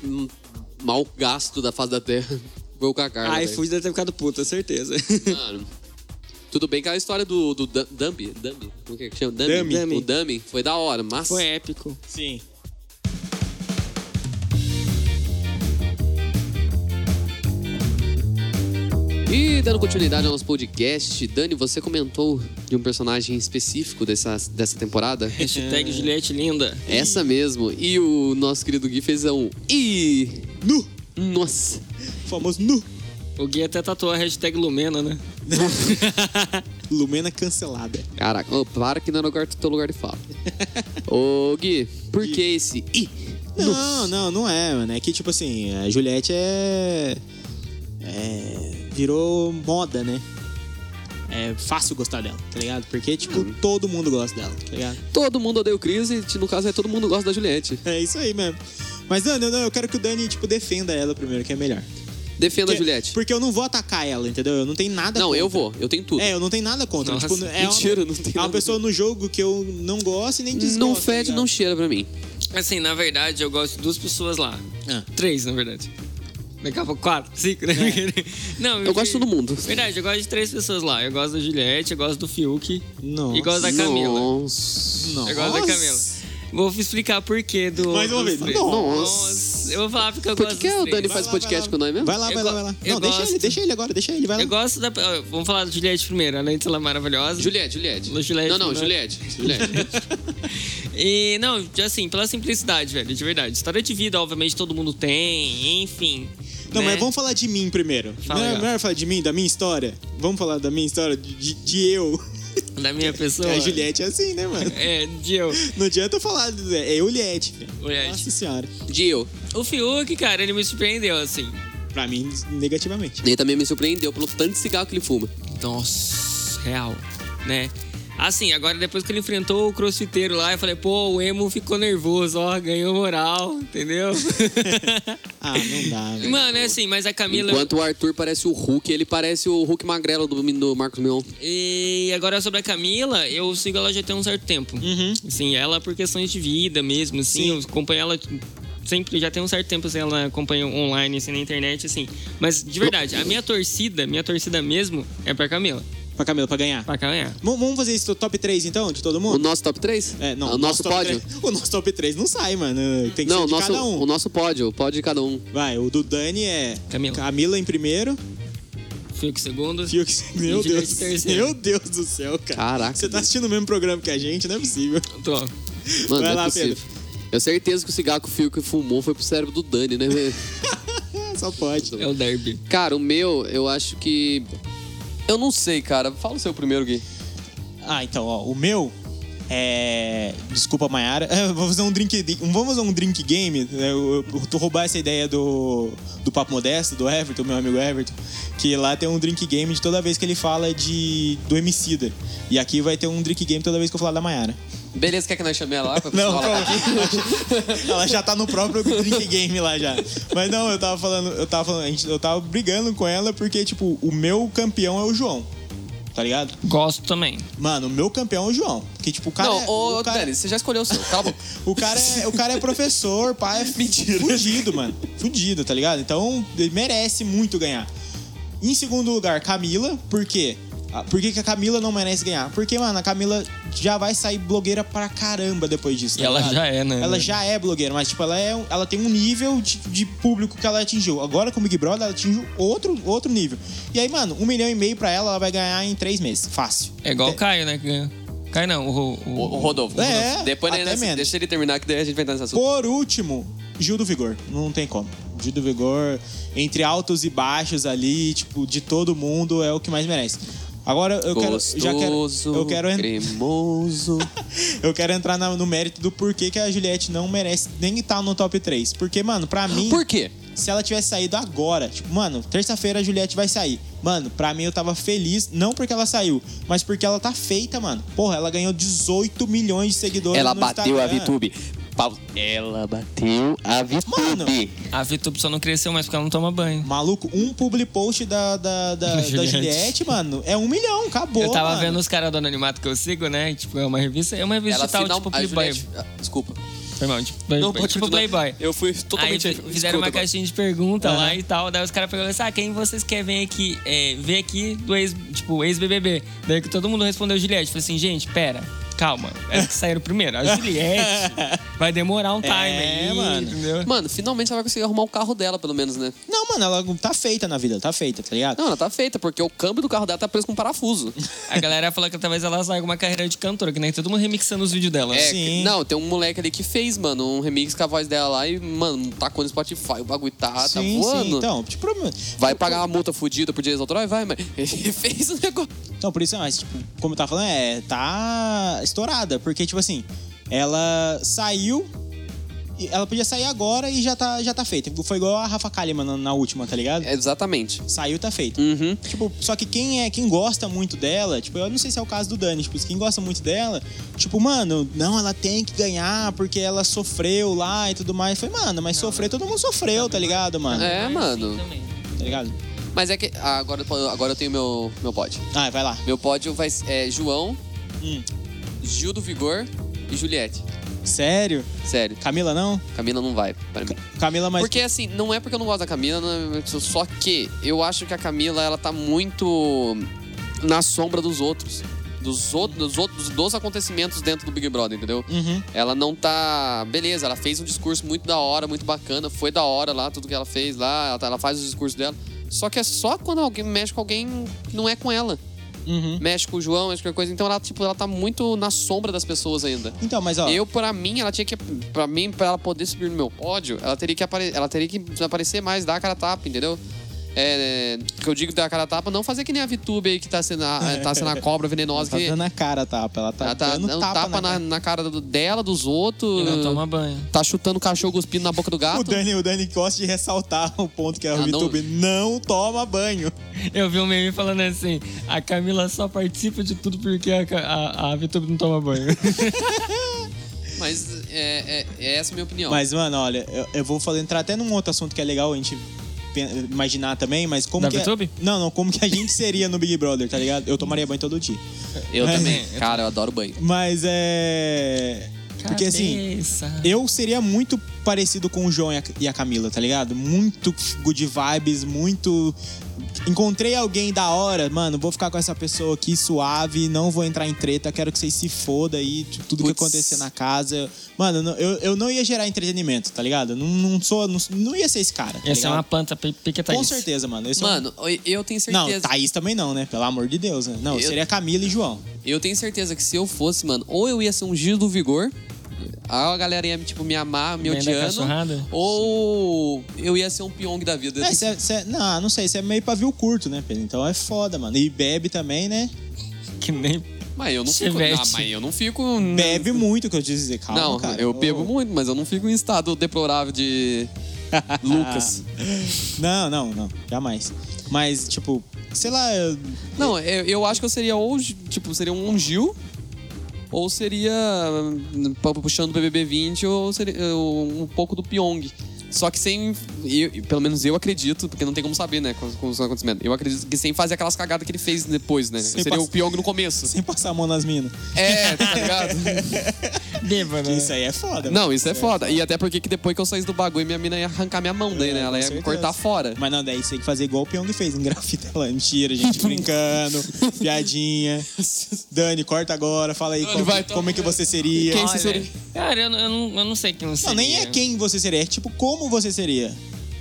mal gasto da face da Terra. Foi o Kaká. Ai, fui deve ter ficado puta, certeza. Mano. Tudo bem que a história do, do Du- Dumby, Dumby, como que é que chama? Dummy. Dummy. O Dummy foi da hora, mas... Foi épico. Sim. E dando continuidade ao nosso podcast, Dani, você comentou de um personagem específico dessa, dessa temporada. Hashtag Juliette linda. Essa mesmo. E o nosso querido Gui fez um... Ih! Nu! Nossa! Famoso nu! O Gui até tatuou a hashtag Lumena, né? Lumena cancelada. Caraca, ô, para que não é lugar, teu lugar de fala. Ô, Gui, por que esse... Ih! Não, não, não é, mano. É que, tipo assim, a Juliette é. É. Virou moda, né? É fácil gostar dela, tá ligado? Porque, tipo, todo mundo gosta dela, tá ligado? Todo mundo odeia o Chris e, no caso, é todo mundo gosta da Juliette. É isso aí mesmo. Mas, não, não, não, eu quero que o Dani, tipo, defenda ela primeiro, que é melhor. Defenda a Porque- Juliette. Porque eu não vou atacar ela, entendeu? Eu não tenho nada Não, contra. eu vou. Eu tenho tudo. É, eu não tenho nada contra. Nossa, tipo, é mentira, uma, não tem É uma nada pessoa no jogo que eu não gosto e nem desgosto. não tá fede, não cheira pra mim. Assim, na verdade, eu gosto de duas pessoas lá. Ah. Três, na verdade. A pouco, quatro, cinco, né? Não, Eu gosto de todo mundo. Verdade, eu gosto de três pessoas lá. Eu gosto da Juliette, eu gosto do Fiuk Nossa. e gosto da Camila. Nossa. Nossa. Eu gosto da Camila. Vou explicar por quê do. Mais uma vez. três. Nossa. Eu vou falar porque eu Por que, gosto que dos o. Dani Vai faz lá, podcast vai com nós mesmo? Vai lá, Eu vai lá, vai lá. eu Não, deixa gosto. ele, deixa ele agora, deixa ele, vai lá. Eu gosto da. Vamos falar da Juliette primeiro, além de ser ela maravilhosa. Juliette, Juliette. Juliette, não, não, né? Juliette. Juliette. E, não, assim, pela simplicidade, velho, de verdade. História de vida, obviamente, todo mundo tem, enfim. Não, né? mas vamos falar de mim primeiro. Fala, não, é melhor falar de mim, da minha história? Vamos falar da minha história, de, de- de eu. Da minha pessoa. A Juliette é assim, né, mano? É, de eu. Não adianta eu falar, é Juliette. Juliette. Nossa senhora. Dio. O Fiuk, cara, ele me surpreendeu, assim. Pra mim, negativamente. Ele também me surpreendeu pelo tanto de cigarro que ele fuma. Nossa, real, né? Assim, agora depois que ele enfrentou o crossfiteiro lá, eu falei, pô, o emo ficou nervoso, ó, ganhou moral, entendeu? Ah, não dá, velho. Mano, é assim, mas a Camila. Enquanto o Arthur parece o Hulk, ele parece o Hulk magrelo do, do Marcos Mion. E agora sobre a Camila, eu sigo ela já tem um certo tempo. Uhum. Assim, ela por questões de vida mesmo, assim, Sim. eu acompanho ela sempre, já tem um certo tempo, assim, ela acompanha online, assim, na internet, assim. Mas, de verdade, a minha torcida, minha torcida mesmo, é pra Camila, Pra Camila, pra ganhar. pra ganhar. V- Vamos fazer isso top 3, então, de todo O mundo? nosso top 3? É, não. O nosso top pódio? 3 o nosso top 3 não sai, mano. Tem que Não, ser o de nosso, cada um. o nosso pódio. O pódio de cada um. Vai, o do Dani é Camila. em primeiro. Fiuk segundo. Fiuk, meu Deus. terceiro. Meu Deus do céu, cara. Caraca. Você tá assistindo o mesmo programa que a gente, não é possível. Tô. Mano, Vai não é lá, possível. Pedro. Eu tenho certeza que o cigarro que o Fiuk fumou foi pro cérebro do Dani, né? Só pode. É o derby. cara, o meu, eu acho que. Eu não sei, cara. Fala o seu primeiro, Gui. Ah, então, ó, o meu é. Desculpa, Mayara. É, vamos fazer um drink. Vamos fazer um drink game. né? Eu, eu, roubar essa ideia do, do Papo Modesto, do Everton, meu amigo Everton. Que lá tem um drink game de toda vez que ele fala de do Emicida. E aqui vai ter um drink game toda vez que eu falar da Mayara. Beleza, quer que nós chamemos ela lá pra Não, falar? ela já tá no próprio drink game lá já. Mas não, eu tava falando, eu tava falando, eu tava brigando com ela porque, tipo, o meu campeão é o João. Tá ligado? Gosto também. Mano, o meu campeão é o João. Porque, tipo, o cara. Não, é, ô, o cara, Dani, você já escolheu o seu. Cala a boca. o cara é, o cara é professor, pai é Mentira. fudido, mano. Fudido, tá ligado? Então, ele merece muito ganhar. Em segundo lugar, Camila, por quê? Ah, Por que, que a Camila não merece ganhar? Porque, mano, a Camila já vai sair blogueira pra caramba depois disso. E tá ela ligado? já é, né? Ela já é blogueira, mas, tipo, ela, é, ela tem um nível de, de público que ela atingiu. Agora, com o Big Brother, ela atingiu outro, outro nível. E aí, mano, um milhão e meio pra ela, ela vai ganhar em três meses. Fácil. É igual o Caio, né? Que ganha. Caio não, o, o, O, o Rodolfo. É, Rodolfo. Depois até menos. deixa ele terminar, que daí a gente vai entrar nesse assunto. Por último, Gil do Vigor. Não tem como. Gil do Vigor, entre altos e baixos ali, tipo, de todo mundo, é o que mais merece. Agora eu quero. Já quero Gostoso, eu quero, cremoso. eu quero entrar na- no mérito do porquê que a Juliette não merece nem estar no top 3. Porque, mano, pra mim. Por quê? Se ela tivesse saído agora, tipo, mano, terça-feira a Juliette vai sair. Mano, pra mim eu tava feliz, não porque ela saiu, mas porque ela tá feita, mano. Porra, ela ganhou 18 milhões de seguidores Ela no bateu a Instagram. VTube. Pau- Ela bateu a Mano, VTube. A Vitube só não cresceu mais porque ela não toma banho. Maluco, um public post da, da, da, da Juliette. Juliette, mano, é um milhão, acabou. eu tava mano. vendo os caras do Anonimato que eu sigo, né? Tipo, é uma revista. É uma revista Ela tal, final... tipo, a. Juliette... ah, Desculpa. Foi mal. Tipo, Não, foi pode tipo continuar. Playboy. Eu fui Aí totalmente fi- fizeram uma agora. caixinha de pergunta lá e tal. Daí os caras perguntaram assim: ah, quem vocês querem ver aqui? É, ver aqui do ex, tipo, ex-BBB. Daí que todo mundo respondeu Juliette. Falei assim, gente, pera, calma. É que saíram primeiro. A Juliette vai demorar um time É, aí, mano. entendeu? Mano, finalmente ela vai conseguir arrumar o carro dela, pelo menos, né? Não, mano, ela tá feita na vida, tá feita, tá ligado? Não, ela tá feita, porque o câmbio do carro dela tá preso com um parafuso. A galera falou que talvez ela saia com uma carreira de cantora, que nem todo mundo remixando os vídeos dela. É, Sim. que- não, tem um moleque ali que fez, mano, um remix com a voz dela lá e, mano, tacou no Spotify, o bagulho tá, tá sim, voando. sim. Então, tipo, problema. Vai pagar uma multa fodida por direitos autorais? Vai, mas ele fez o negócio. Então, por isso, mas, tipo, como eu tava falando, é, tá estourada. Porque, tipo assim, ela saiu. Ela podia sair agora e já tá, já tá feita. Foi igual a Rafa Kalimann na, na última, tá ligado? É, exatamente. Saiu, tá feita. Uhum. Tipo, só que quem é, quem gosta muito dela, tipo, eu não sei se é o caso do Dani, tipo, quem gosta muito dela, tipo, mano, não, ela tem que ganhar porque ela sofreu lá e tudo mais. Foi, mano, mas sofrer, todo mundo sofreu, tá ligado, mano? É, mano. Tá ligado? Mas é que ah, agora, agora eu tenho meu, meu pódio. Ah, vai lá. Meu pódio vai ser é, João, Hum. Gil do Vigor e Juliette. Sério? Sério. Camila não? Camila não vai pra mim. Camila, mas. Porque assim, não é porque eu não gosto da Camila, não só que eu acho que a Camila, ela tá muito na sombra dos outros. Dos outros, dos outros, dos acontecimentos dentro do Big Brother, entendeu? Uhum. Ela não tá. Beleza, ela fez um discurso muito da hora, muito bacana, foi da hora lá, tudo que ela fez lá, ela, tá- ela faz os discursos dela. Só que é só quando alguém mexe com alguém que não é com ela. Uhum. Mexe com o João, mexe com qualquer coisa. Então ela, tipo, ela tá muito na sombra das pessoas ainda. Então, mas ó. Eu, pra mim, ela tinha que. Pra mim, pra ela poder subir no meu pódio, ela teria que, apare, ela teria que aparecer mais, dar a cara a tapa, entendeu? É, que eu digo dar a cara a tapa, não fazer que nem a VTube aí que tá sendo a, tá sendo a cobra venenosa. Tá que, dando a cara a tapa. Ela tá, ela tá dando tapa, tapa, na, cara. na cara do- dela, dos outros. E não toma banho. Tá chutando cachorro cuspindo na boca do gato. O Dani, o Dani gosta de ressaltar o ponto que é o Ah, não. Não toma banho. Eu vi um meme falando assim: a Camila só participa de tudo porque a, a, a VTube não toma banho. Mas é, é- é essa a minha opinião. Mas, mano, olha, eu, eu vou falar, entrar até num outro assunto que é legal a gente imaginar também, mas como Da que. é- VTube? Não, não, como que a gente seria no Big Brother, tá ligado? Eu tomaria banho todo dia. eu Mas- também. Cara, eu adoro banho. Mas é. Porque assim. Eu seria muito parecido com o João a, e a Camila, tá ligado? Muito good vibes, muito. Encontrei alguém da hora, mano, vou ficar com essa pessoa aqui suave, não vou entrar em treta, quero que vocês se fodam aí, tipo, tudo que Putz. acontecer na casa. Mano, não- eu, eu não ia gerar entretenimento, tá ligado? Não, não sou. Não, não ia ser esse cara. Tá Essa é uma planta pe- piquetaiz. Com certeza, mano. Esse é um- Mano, eu tenho Não, certeza. Thaís também não, né? Pelo amor de Deus, né? Não, Eu- seria Camila e João. Eu tenho certeza que se eu fosse, mano, ou eu ia ser um Gil do Vigor, a galera ia, tipo, me amar, me Bem da odiando, cachorrada? ou eu ia ser um Pyong da vida. É, cê, cê- não, não sei, você é meio pavio curto, né, Pedro? Então é foda, mano. E bebe também, né? Que nem. Mas eu não fico. Chevette. Ah, mas eu não fico. Bebe muito, que eu te dizer. Calma, Não, cara. eu Ô. bebo muito, mas eu não fico em estado deplorável de. Lucas. Não, não, não. Jamais. Mas, tipo, sei lá. eu- Não, eu, eu acho que eu seria ou, tipo, seria um Gil, ou seria hum, puxando o BBB 20, ou seria um pouco do Pyong. Só que sem. eu- pelo menos eu acredito, porque não tem como saber, né, com, com os acontecimentos. Eu acredito que sem fazer aquelas cagadas que ele fez depois, né? Sem seria pass- o Pyong no começo. Sem passar a mão nas minas. É, tá ligado? Bêbado. Isso aí é foda. Não, isso é foda. E até porque que depois que eu saísse do bagulho, minha mina ia arrancar minha mão daí, né? Ela ia me cortar fora. Mas não, daí você tem que fazer igual o Pyong fez, engrafita ela. Mentira, gente, brincando, piadinha. Dani, corta agora, fala aí qual- vai, como é que você seria. Quem você seria? Cara, eu, não- eu não, eu não sei quem eu seria. Não, nem é quem você seria, é tipo como você seria.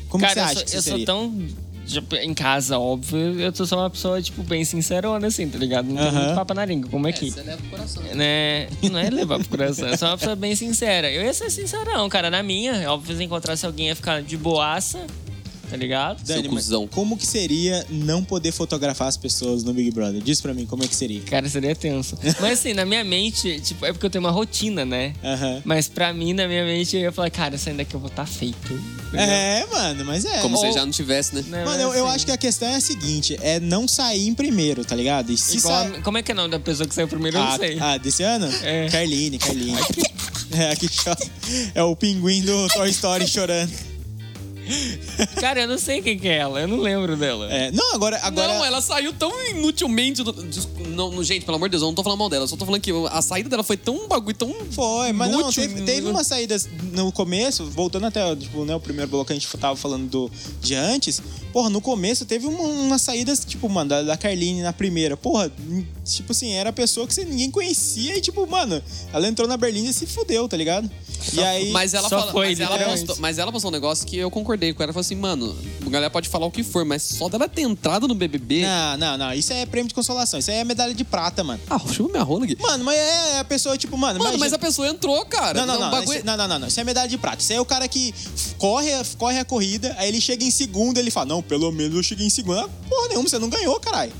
Como que Cara, você eu acha sou, que você eu sou seria? tão. Tipo, Em casa, óbvio, eu sou só uma pessoa, tipo, bem sincerona, assim, tá ligado? Não tem Aham. muito papo na língua, como aqui. Você leva o coração. Né? Não é levar pro coração, eu sou uma pessoa bem sincera. Eu ia ser sincerão, cara, na minha. Óbvio, se encontrasse alguém ia ficar de boaça, tá ligado? Seu Dani, mas cuzão. como que seria não poder fotografar as pessoas no Big Brother? Diz pra mim como é que seria. Cara, seria tenso. Mas assim, na minha mente, tipo, é porque eu tenho uma rotina, né? Aham. Mas pra mim, na minha mente, eu ia falar, cara, saindo daqui eu vou estar feito. entendeu? É, mano, mas é. Como Ou- se já não tivesse, né? Né, Mano, eu, eu assim, acho que a questão é a seguinte: é não sair em primeiro, tá ligado? E se igual- sair. Como é que é o nome da pessoa que saiu primeiro? Eu não Ah, sei. ah, desse ano? É. Carline, Carline. É, aqui chora. É o pinguim do Toy Story chorando. Cara, eu não sei quem que é ela, eu não lembro dela. É, não, agora. agora Não, ela saiu tão inutilmente. Do... Des- Não, não, gente, pelo amor de Deus, eu não tô falando mal dela. Eu só tô falando que a saída dela foi tão um bagulho, tão. Foi, mas não, inútil, teve, teve né? umas saídas no começo, voltando até tipo, né, o primeiro bloco que a gente tava falando do, de antes. Porra, no começo teve uma, umas saídas, tipo, mano, da, da Carline na primeira. Porra, hum, tipo assim, era a pessoa que você, ninguém conhecia e, tipo, mano, ela entrou na Berlim e se fudeu, tá ligado? e aí. Mas ela, Só fala- foi, mas, ela literalmente. postou, mas ela postou um negócio que eu concordei com ela. Falou assim, mano, a galera pode falar o que for, mas só dela ter entrado no BBB. Não, não, não. Isso é prêmio de consolação. Isso é medalha de prata, mano. Ah, chupa minha rola aqui. Mano, mas é a pessoa, tipo, mano. Mano, imagina- mas a pessoa entrou, cara. Não, não, É não, bagulho- esse- não, não, não, não. Isso é medalha de prata. Isso aí é o cara que corre, corre a corrida, aí ele chega em segundo, ele fala: Não, pelo menos eu cheguei em segundo. Ah, Porra nenhuma, você não ganhou, caralho.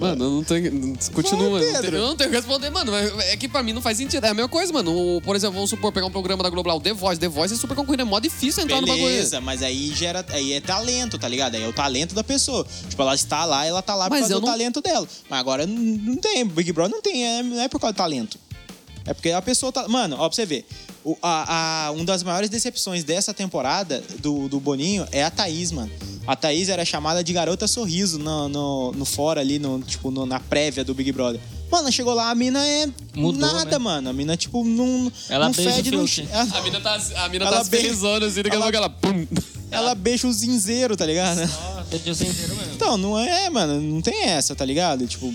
Mano, eu não tenho. Continua. Vai, eu, não tenho, eu não tenho que responder, mano. É que pra mim não faz sentido. É a mesma coisa, mano. O- por exemplo, vamos supor, pegar um programa da o The Voice. The Voice é super concorrido, é mó difícil entrar no bagulho. Beleza, mas aí gera. Aí é talento, tá ligado? Aí é o talento da pessoa. Tipo, ela está lá, ela tá lá por Mas causa eu do não- talento dela. Mas agora não, não tem. Big Brother não tem, é, não é por causa do talento. É porque a pessoa tá. Mano, ó, pra você ver. O, a, a, uma das maiores decepções dessa temporada do, do Boninho é a Thaís, mano. A Thaís era chamada de garota sorriso no, no, no fora ali, no, tipo, no- na prévia do Big Brother. Mano, chegou lá, a mina é Mudou, nada, né? mano. A mina, tipo, não, Ela não beija o fede, não... Ela, A mina tá, a mina Ela tá felizona, assim, daqui a ela- pouco ela. Pum. ela beija o zinzeiro, tá ligado? Deixa eu ser inteiro mesmo. Então, não é, mano, não tem essa, tá ligado? Tipo,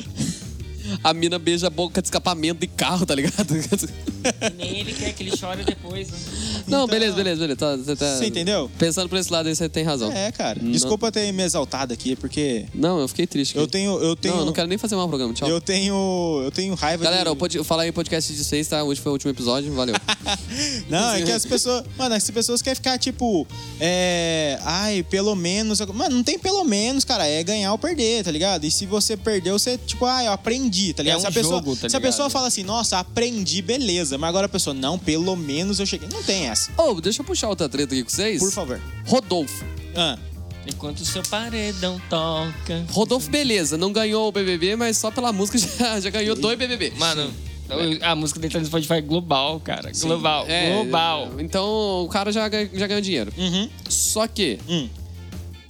A mina beija a boca de escapamento de carro, tá ligado? Nem ele quer que ele chore depois, né? Não, Então- beleza, beleza, beleza. Tá, você, tá- Você entendeu? Pensando por esse lado aí, você tem razão. é, cara. Não- Desculpa ter me exaltado aqui, porque Não, eu fiquei triste. eu aqui. tenho, eu tenho, Não, eu não quero nem fazer mais um programa. Tchau. eu tenho, eu tenho raiva Galera, de... o pod... fala aí podcast de vocês, tá? Hoje foi o último episódio, valeu. Não, é que as pessoas, mano, as pessoas querem ficar tipo, é, ai, pelo menos, mano, não tem pelo menos, cara, é ganhar ou perder, tá ligado? E se você perdeu, você tipo, ah, eu aprendi, tá ligado? É um se a pessoa, jogo, tá se a pessoa fala assim, nossa, aprendi, beleza, mas agora a pessoa, não, pelo menos eu cheguei. Não tem essa. Ô, deixa eu puxar outra treta aqui com vocês. Por favor. Rodolfo. Ah, Enquanto o seu paredão toca. Rodolfo, beleza, não ganhou o BBB, mas só pela música já, já ganhou dois BBB. Mano, a música dele tá no Spotify é global, cara. Global, É, global. Então o cara já, já ganhou dinheiro. uhum, Só que, hum,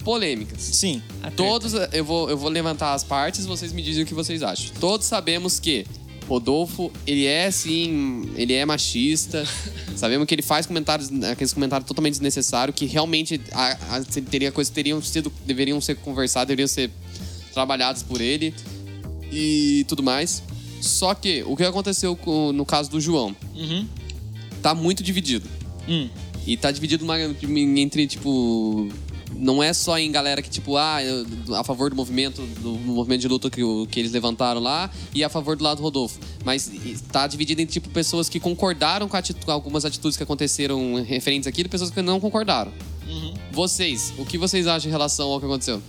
polêmicas. sim. Todos, eu vou, eu vou levantar as partes e vocês me dizem o que vocês acham. Todos sabemos que Rodolfo, ele é sim, ele é machista. sabemos que ele faz comentários, aqueles comentários totalmente desnecessários, que realmente a, a, teria coisas teriam sido, deveriam ser conversadas, deveriam ser trabalhados por ele e tudo mais. Só que o que aconteceu com- no caso do João? Uhum. Tá muito dividido. Hum. E tá dividido uma- entre, tipo. Não é só em galera que, tipo, ah, a favor do movimento, do movimento de luta que, que eles levantaram lá e a favor do lado do Rodolfo. Mas tá dividido em, tipo, pessoas que concordaram com, algumas atitudes que aconteceram referentes aqui e pessoas que não concordaram. Vocês, o que vocês acham em relação ao que aconteceu?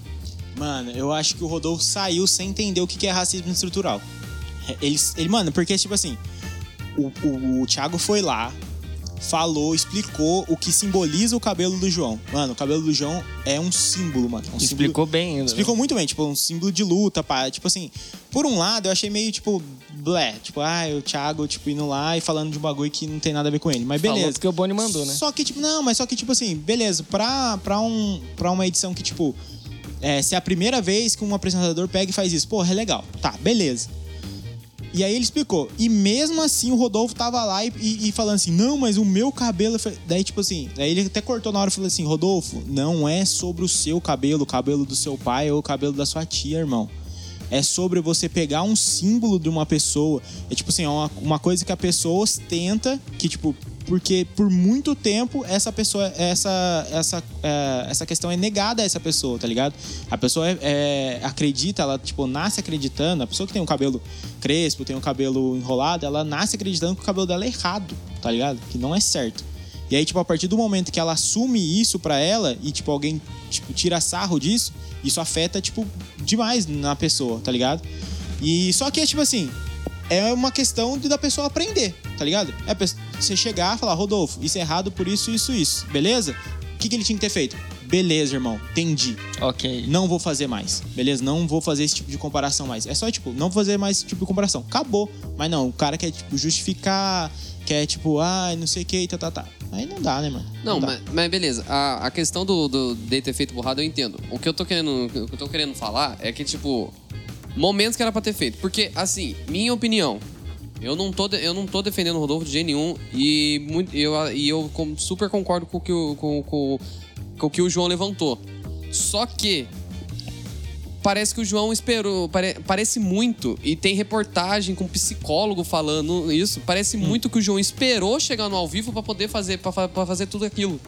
Mano, eu acho que o Rodolfo saiu sem entender o que que é racismo estrutural. Ele, ele mano, porque, tipo assim, o, o, o Thiago foi lá, falou, explicou o que simboliza o cabelo do João. Mano, o cabelo do João é um símbolo, mano. Um símbolo- Explicou bem ainda. né? Explicou muito bem, tipo, um símbolo de luta, pá. Tipo assim, por um lado eu achei meio, tipo, blé. Tipo, ah, o Thiago, tipo, indo lá e falando de um bagulho que não tem nada a ver com ele. Mas Falou beleza. porque o Boni mandou, né? Só que, tipo, não, mas só que, tipo assim, beleza, pra, pra, um, pra uma edição que, tipo, é, se é a primeira vez que um apresentador pega e faz isso, porra, é legal. Tá, beleza. E aí ele explicou. E mesmo assim o Rodolfo tava lá e, e- e falando assim, não, mas o meu cabelo. foi-" Daí, tipo assim, daí ele até cortou na hora e falou assim: Rodolfo, não é sobre o seu cabelo, o cabelo do seu pai ou o cabelo da sua tia, irmão. É sobre você pegar um símbolo de uma pessoa. É tipo assim, é uma, uma coisa que a pessoa ostenta, que, tipo, porque por muito tempo essa pessoa, essa, essa, é, essa questão é negada a essa pessoa, tá ligado? A pessoa é, é, acredita, ela, tipo, nasce acreditando. A pessoa que tem um cabelo crespo, tem um cabelo enrolado, ela nasce acreditando que o cabelo dela é errado, tá ligado? Que não é certo. E aí, tipo, a partir do momento que ela assume isso pra ela e, tipo, alguém, tipo, tira sarro disso, isso afeta, tipo, demais na pessoa, tá ligado? E só que, tipo assim, é uma questão de da pessoa aprender, tá ligado? É você chegar e falar, Rodolfo, isso é errado por isso, isso, isso, beleza? O que, que ele tinha que ter feito? Beleza, irmão, entendi. Ok. Não vou fazer mais, beleza? Não vou fazer esse tipo de comparação mais. É só, tipo, não vou fazer mais esse tipo de comparação. Acabou. Mas não, o cara quer, tipo, justificar, quer, tipo, ah, não sei o que, tá, tá, tá. Aí não dá, né, mano? Não, dá. mas, mas beleza. A, a questão do, do de ter feito burrada eu entendo. O que eu tô querendo, o que eu tô querendo falar é que, tipo, momentos que era pra ter feito. Porque, assim, minha opinião, eu não tô, eu não tô defendendo o Rodolfo de jeito nenhum e, muito, eu, e eu super concordo com o, que o, com, com, com o que o João levantou. Só que parece que o João esperou. pare- parece muito, e tem reportagem com psicólogo falando isso. Parece muito que o João esperou chegar no ao vivo pra poder fazer, pra fazer tudo aquilo.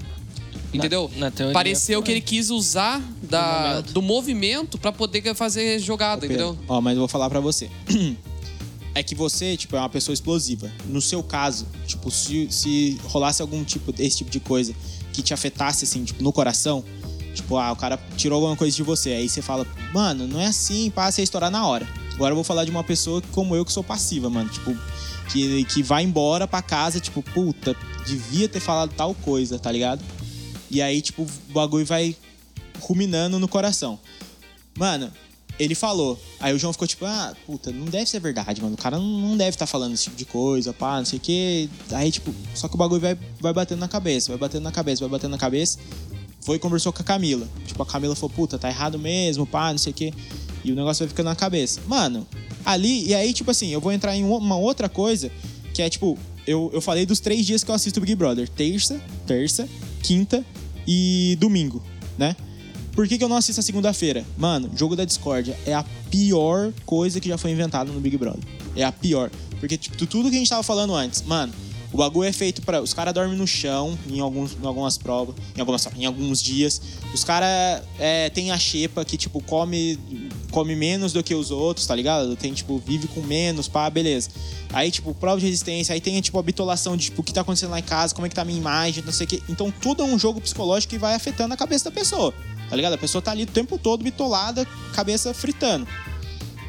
Entendeu? na teoria, Pareceu que ele quis usar da, do movimento pra poder fazer jogada, Pedro, entendeu? Ó, mas eu vou falar pra você. É que você, tipo, é uma pessoa explosiva. No seu caso, tipo, se, se rolasse algum tipo, esse tipo de coisa que te afetasse, assim, tipo, no coração, tipo, ah, o cara tirou alguma coisa de você, aí você fala, mano, não é assim, passa a estourar na hora. Agora eu vou falar de uma pessoa como eu que sou passiva, mano, tipo, que, que vai embora pra casa, tipo, puta, devia ter falado tal coisa, tá ligado? E aí, tipo, o bagulho vai ruminando no coração. Mano, ele falou. Aí o João ficou tipo, ah, puta, não deve ser verdade, mano. O cara não, deve estar falando esse tipo de coisa, pá, não sei o quê. Aí, tipo, só que o bagulho vai, vai batendo na cabeça, vai batendo na cabeça, vai batendo na cabeça. Foi e conversou com a Camila. Tipo, a Camila falou, puta, tá errado mesmo, pá, não sei o quê. E o negócio vai ficando na cabeça. Mano, ali, e aí, tipo assim, eu vou entrar em uma outra coisa, que é, tipo, eu, eu falei dos três dias que eu assisto Big Brother. Terça, terça, quinta e domingo, né? Por que, que eu não assisto a segunda-feira? Mano, jogo da discórdia é a pior coisa que já foi inventada no Big Brother. É a pior. Porque, tipo, tudo que a gente tava falando antes, mano, o bagulho é feito para Os caras dormem no chão em, alguns, em algumas provas, em, algumas, em alguns dias. Os caras é, tem a xepa que, tipo, come, come menos do que os outros, tá ligado? Tem, tipo, vive com menos, pá, beleza. Aí, tipo, prova de resistência, aí tem, tipo, a bitolação de, tipo, o que tá acontecendo lá em casa, como é que tá a minha imagem, não sei o quê. Então, tudo é um jogo psicológico que vai afetando a cabeça da pessoa, tá ligado? A pessoa tá ali o tempo todo bitolada, cabeça fritando.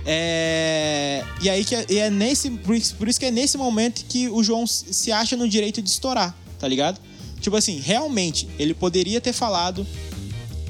É... E aí que é, é nesse. Por isso, que é nesse momento que o João se acha no direito de estourar, tá ligado? Tipo assim, realmente, ele poderia ter falado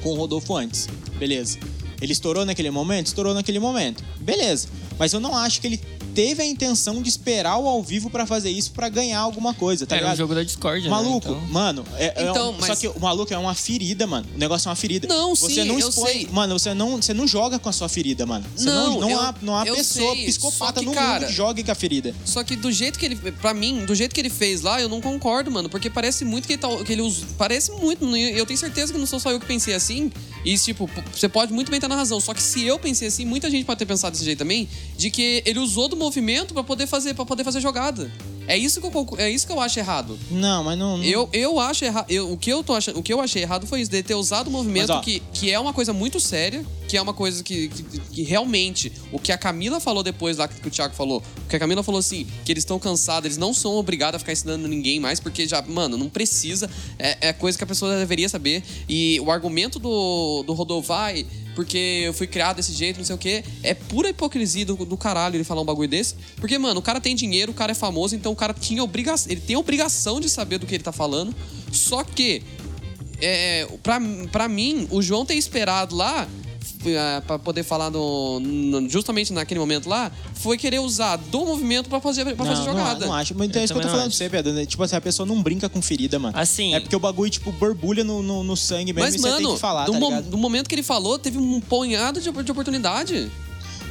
com o Rodolfo antes. Beleza. Ele estourou naquele momento? Estourou naquele momento. Beleza. Mas eu não acho que ele teve a intenção de esperar o ao vivo pra fazer isso pra ganhar alguma coisa, tá é ligado? o jogo da discórdia, Maluco, né? Então- mano, é, é Então, um- mas- só que o maluco é uma ferida, mano. O negócio é uma ferida. Não, você sim, não eu expõe, sei. mano, você não, você não joga com a sua ferida, mano. Você não, Não, não, eu- há, não há eu pessoa sei, psicopata que, no cara- mundo que jogue com a ferida. Só que do jeito que ele. Pra mim, do jeito que ele fez lá, eu não concordo, mano. Porque parece muito que ele, tá, que ele usa. Parece muito. né? Eu tenho certeza que não sou só eu que pensei assim. E, tipo, você pode muito bem estar na razão. Só que se eu pensei assim, muita gente pode ter pensado desse jeito também. De que ele usou do movimento pra poder fazer, pra poder fazer jogada. É isso que eu, concu- é isso que eu acho errado. Não, mas não. não- Eu, eu acho errado. O, que eu tô o que eu achei errado foi isso, de ter usado o movimento, Mas, ó. que, que é uma coisa muito séria, que é uma coisa que, que, que realmente. O que a Camila falou depois lá, que o Thiago falou, o que a Camila falou assim, que eles estão cansados, eles não são obrigados a ficar ensinando ninguém mais, porque já, mano, não precisa. É, é coisa que a pessoa deveria saber. E o argumento do, do Rodovai, porque eu fui criado desse jeito, não sei o quê, é pura hipocrisia do, do caralho ele falar um bagulho desse. Porque, mano, o cara tem dinheiro, o cara é famoso, então o cara tinha obrigação. Ele tem obrigação de saber do que ele tá falando. Só que, é, pra, pra mim, o João ter esperado lá. É, Pra poder falar no, no- justamente naquele momento lá, foi querer usar do movimento pra fazer, pra não, fazer não, jogada. não acho. Mas então é Eu isso que eu tô não falando pra você, Pedro. né? Tipo assim, a pessoa não brinca com ferida, mano. Assim- É porque o bagulho, tipo, borbulha no, no, no sangue mesmo Mas, e você tem mano, que falar, do, tá mo- ligado? do momento que ele falou, teve um punhado de, de oportunidade.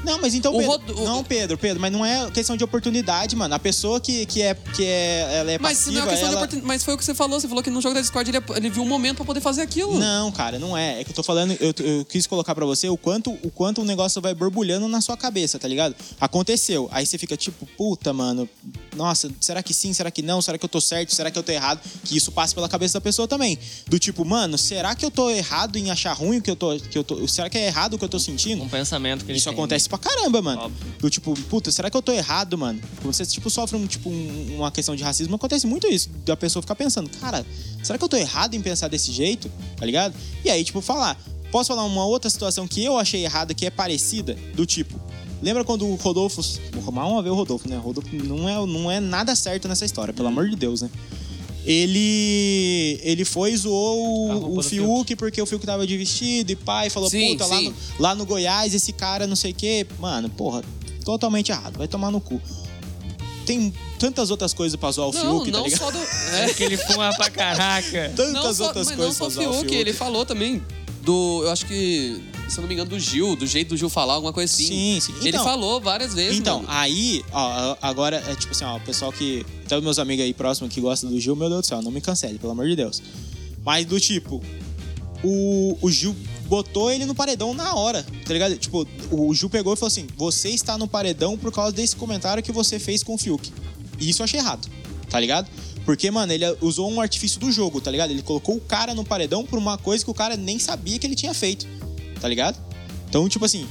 Não, mas então, O Pedro, Rod- não, Pedro, Pedro, mas não é questão de oportunidade, mano. A pessoa que, que é que é ela é Mas, se passiva, não é questão de ela... oportunidade. Mas foi o que você falou. Você falou que no jogo da Discord ele, ele viu um momento pra poder fazer aquilo. Não, cara, não é. É que eu tô falando, eu, eu quis colocar pra você o quanto, o quanto o negócio vai borbulhando na sua cabeça, tá ligado? Aconteceu. Aí você fica tipo, puta, mano, nossa, será que sim? Será que não? Será que eu tô certo? Será que eu tô errado? Que isso passa pela cabeça da pessoa também. Do tipo, mano, será que eu tô errado em achar ruim o que eu tô. Que eu tô será que é errado o que eu tô sentindo? Um pensamento que ele Isso tem. acontece pra caramba, mano. Óbvio. Do tipo, puta, será que eu tô errado, mano? Quando você, tipo, sofre um, tipo, um- uma questão de racismo, acontece muito isso. Da pessoa ficar pensando, cara, será que eu tô errado em pensar desse jeito? Tá ligado? E aí, tipo, falar. Posso falar uma outra situação que eu achei errada, que é parecida? Do tipo, lembra quando o Rodolfo. Vou mal uma vez o Rodolfo, né? O Rodolfo não é, não é nada certo nessa história, pelo amor de Deus, né? Ele. Ele foi e zoou o, o do Fiuk porque o Fiuk tava de vestido e pai falou, Sim, puta, lá sim. no, lá no Goiás esse cara não sei o quê. Mano, porra, totalmente errado. Vai tomar no cu. tem tantas outras coisas pra zoar o Não, Fiuk, tá não ligado? só do. É. Que ele fuma pra caraca. Tantas não só, outras mas coisas não pra só o zoar o Fiuk, Fiuk. ele falou também do. Eu acho que. Se eu não me engano, do Gil, do jeito do Gil falar, alguma coisa assim. Sim, sim. ele Então- falou várias vezes. Então, aí, ó, agora é tipo assim, ó, o pessoal que. Até os meus amigos aí próximos que gostam do Gil, meu Deus do céu, não me cancele, pelo amor de Deus. Mas do tipo, o, o Gil botou ele no paredão na hora, tá ligado? Tipo, o Gil pegou e falou assim: você está no paredão por causa desse comentário que você fez com o Fiuk. E isso eu achei errado, tá ligado? Porque, mano, ele usou um artifício do jogo, tá ligado? Ele colocou o cara no paredão por uma coisa que o cara nem sabia que ele tinha feito, tá ligado? Então, tipo assim,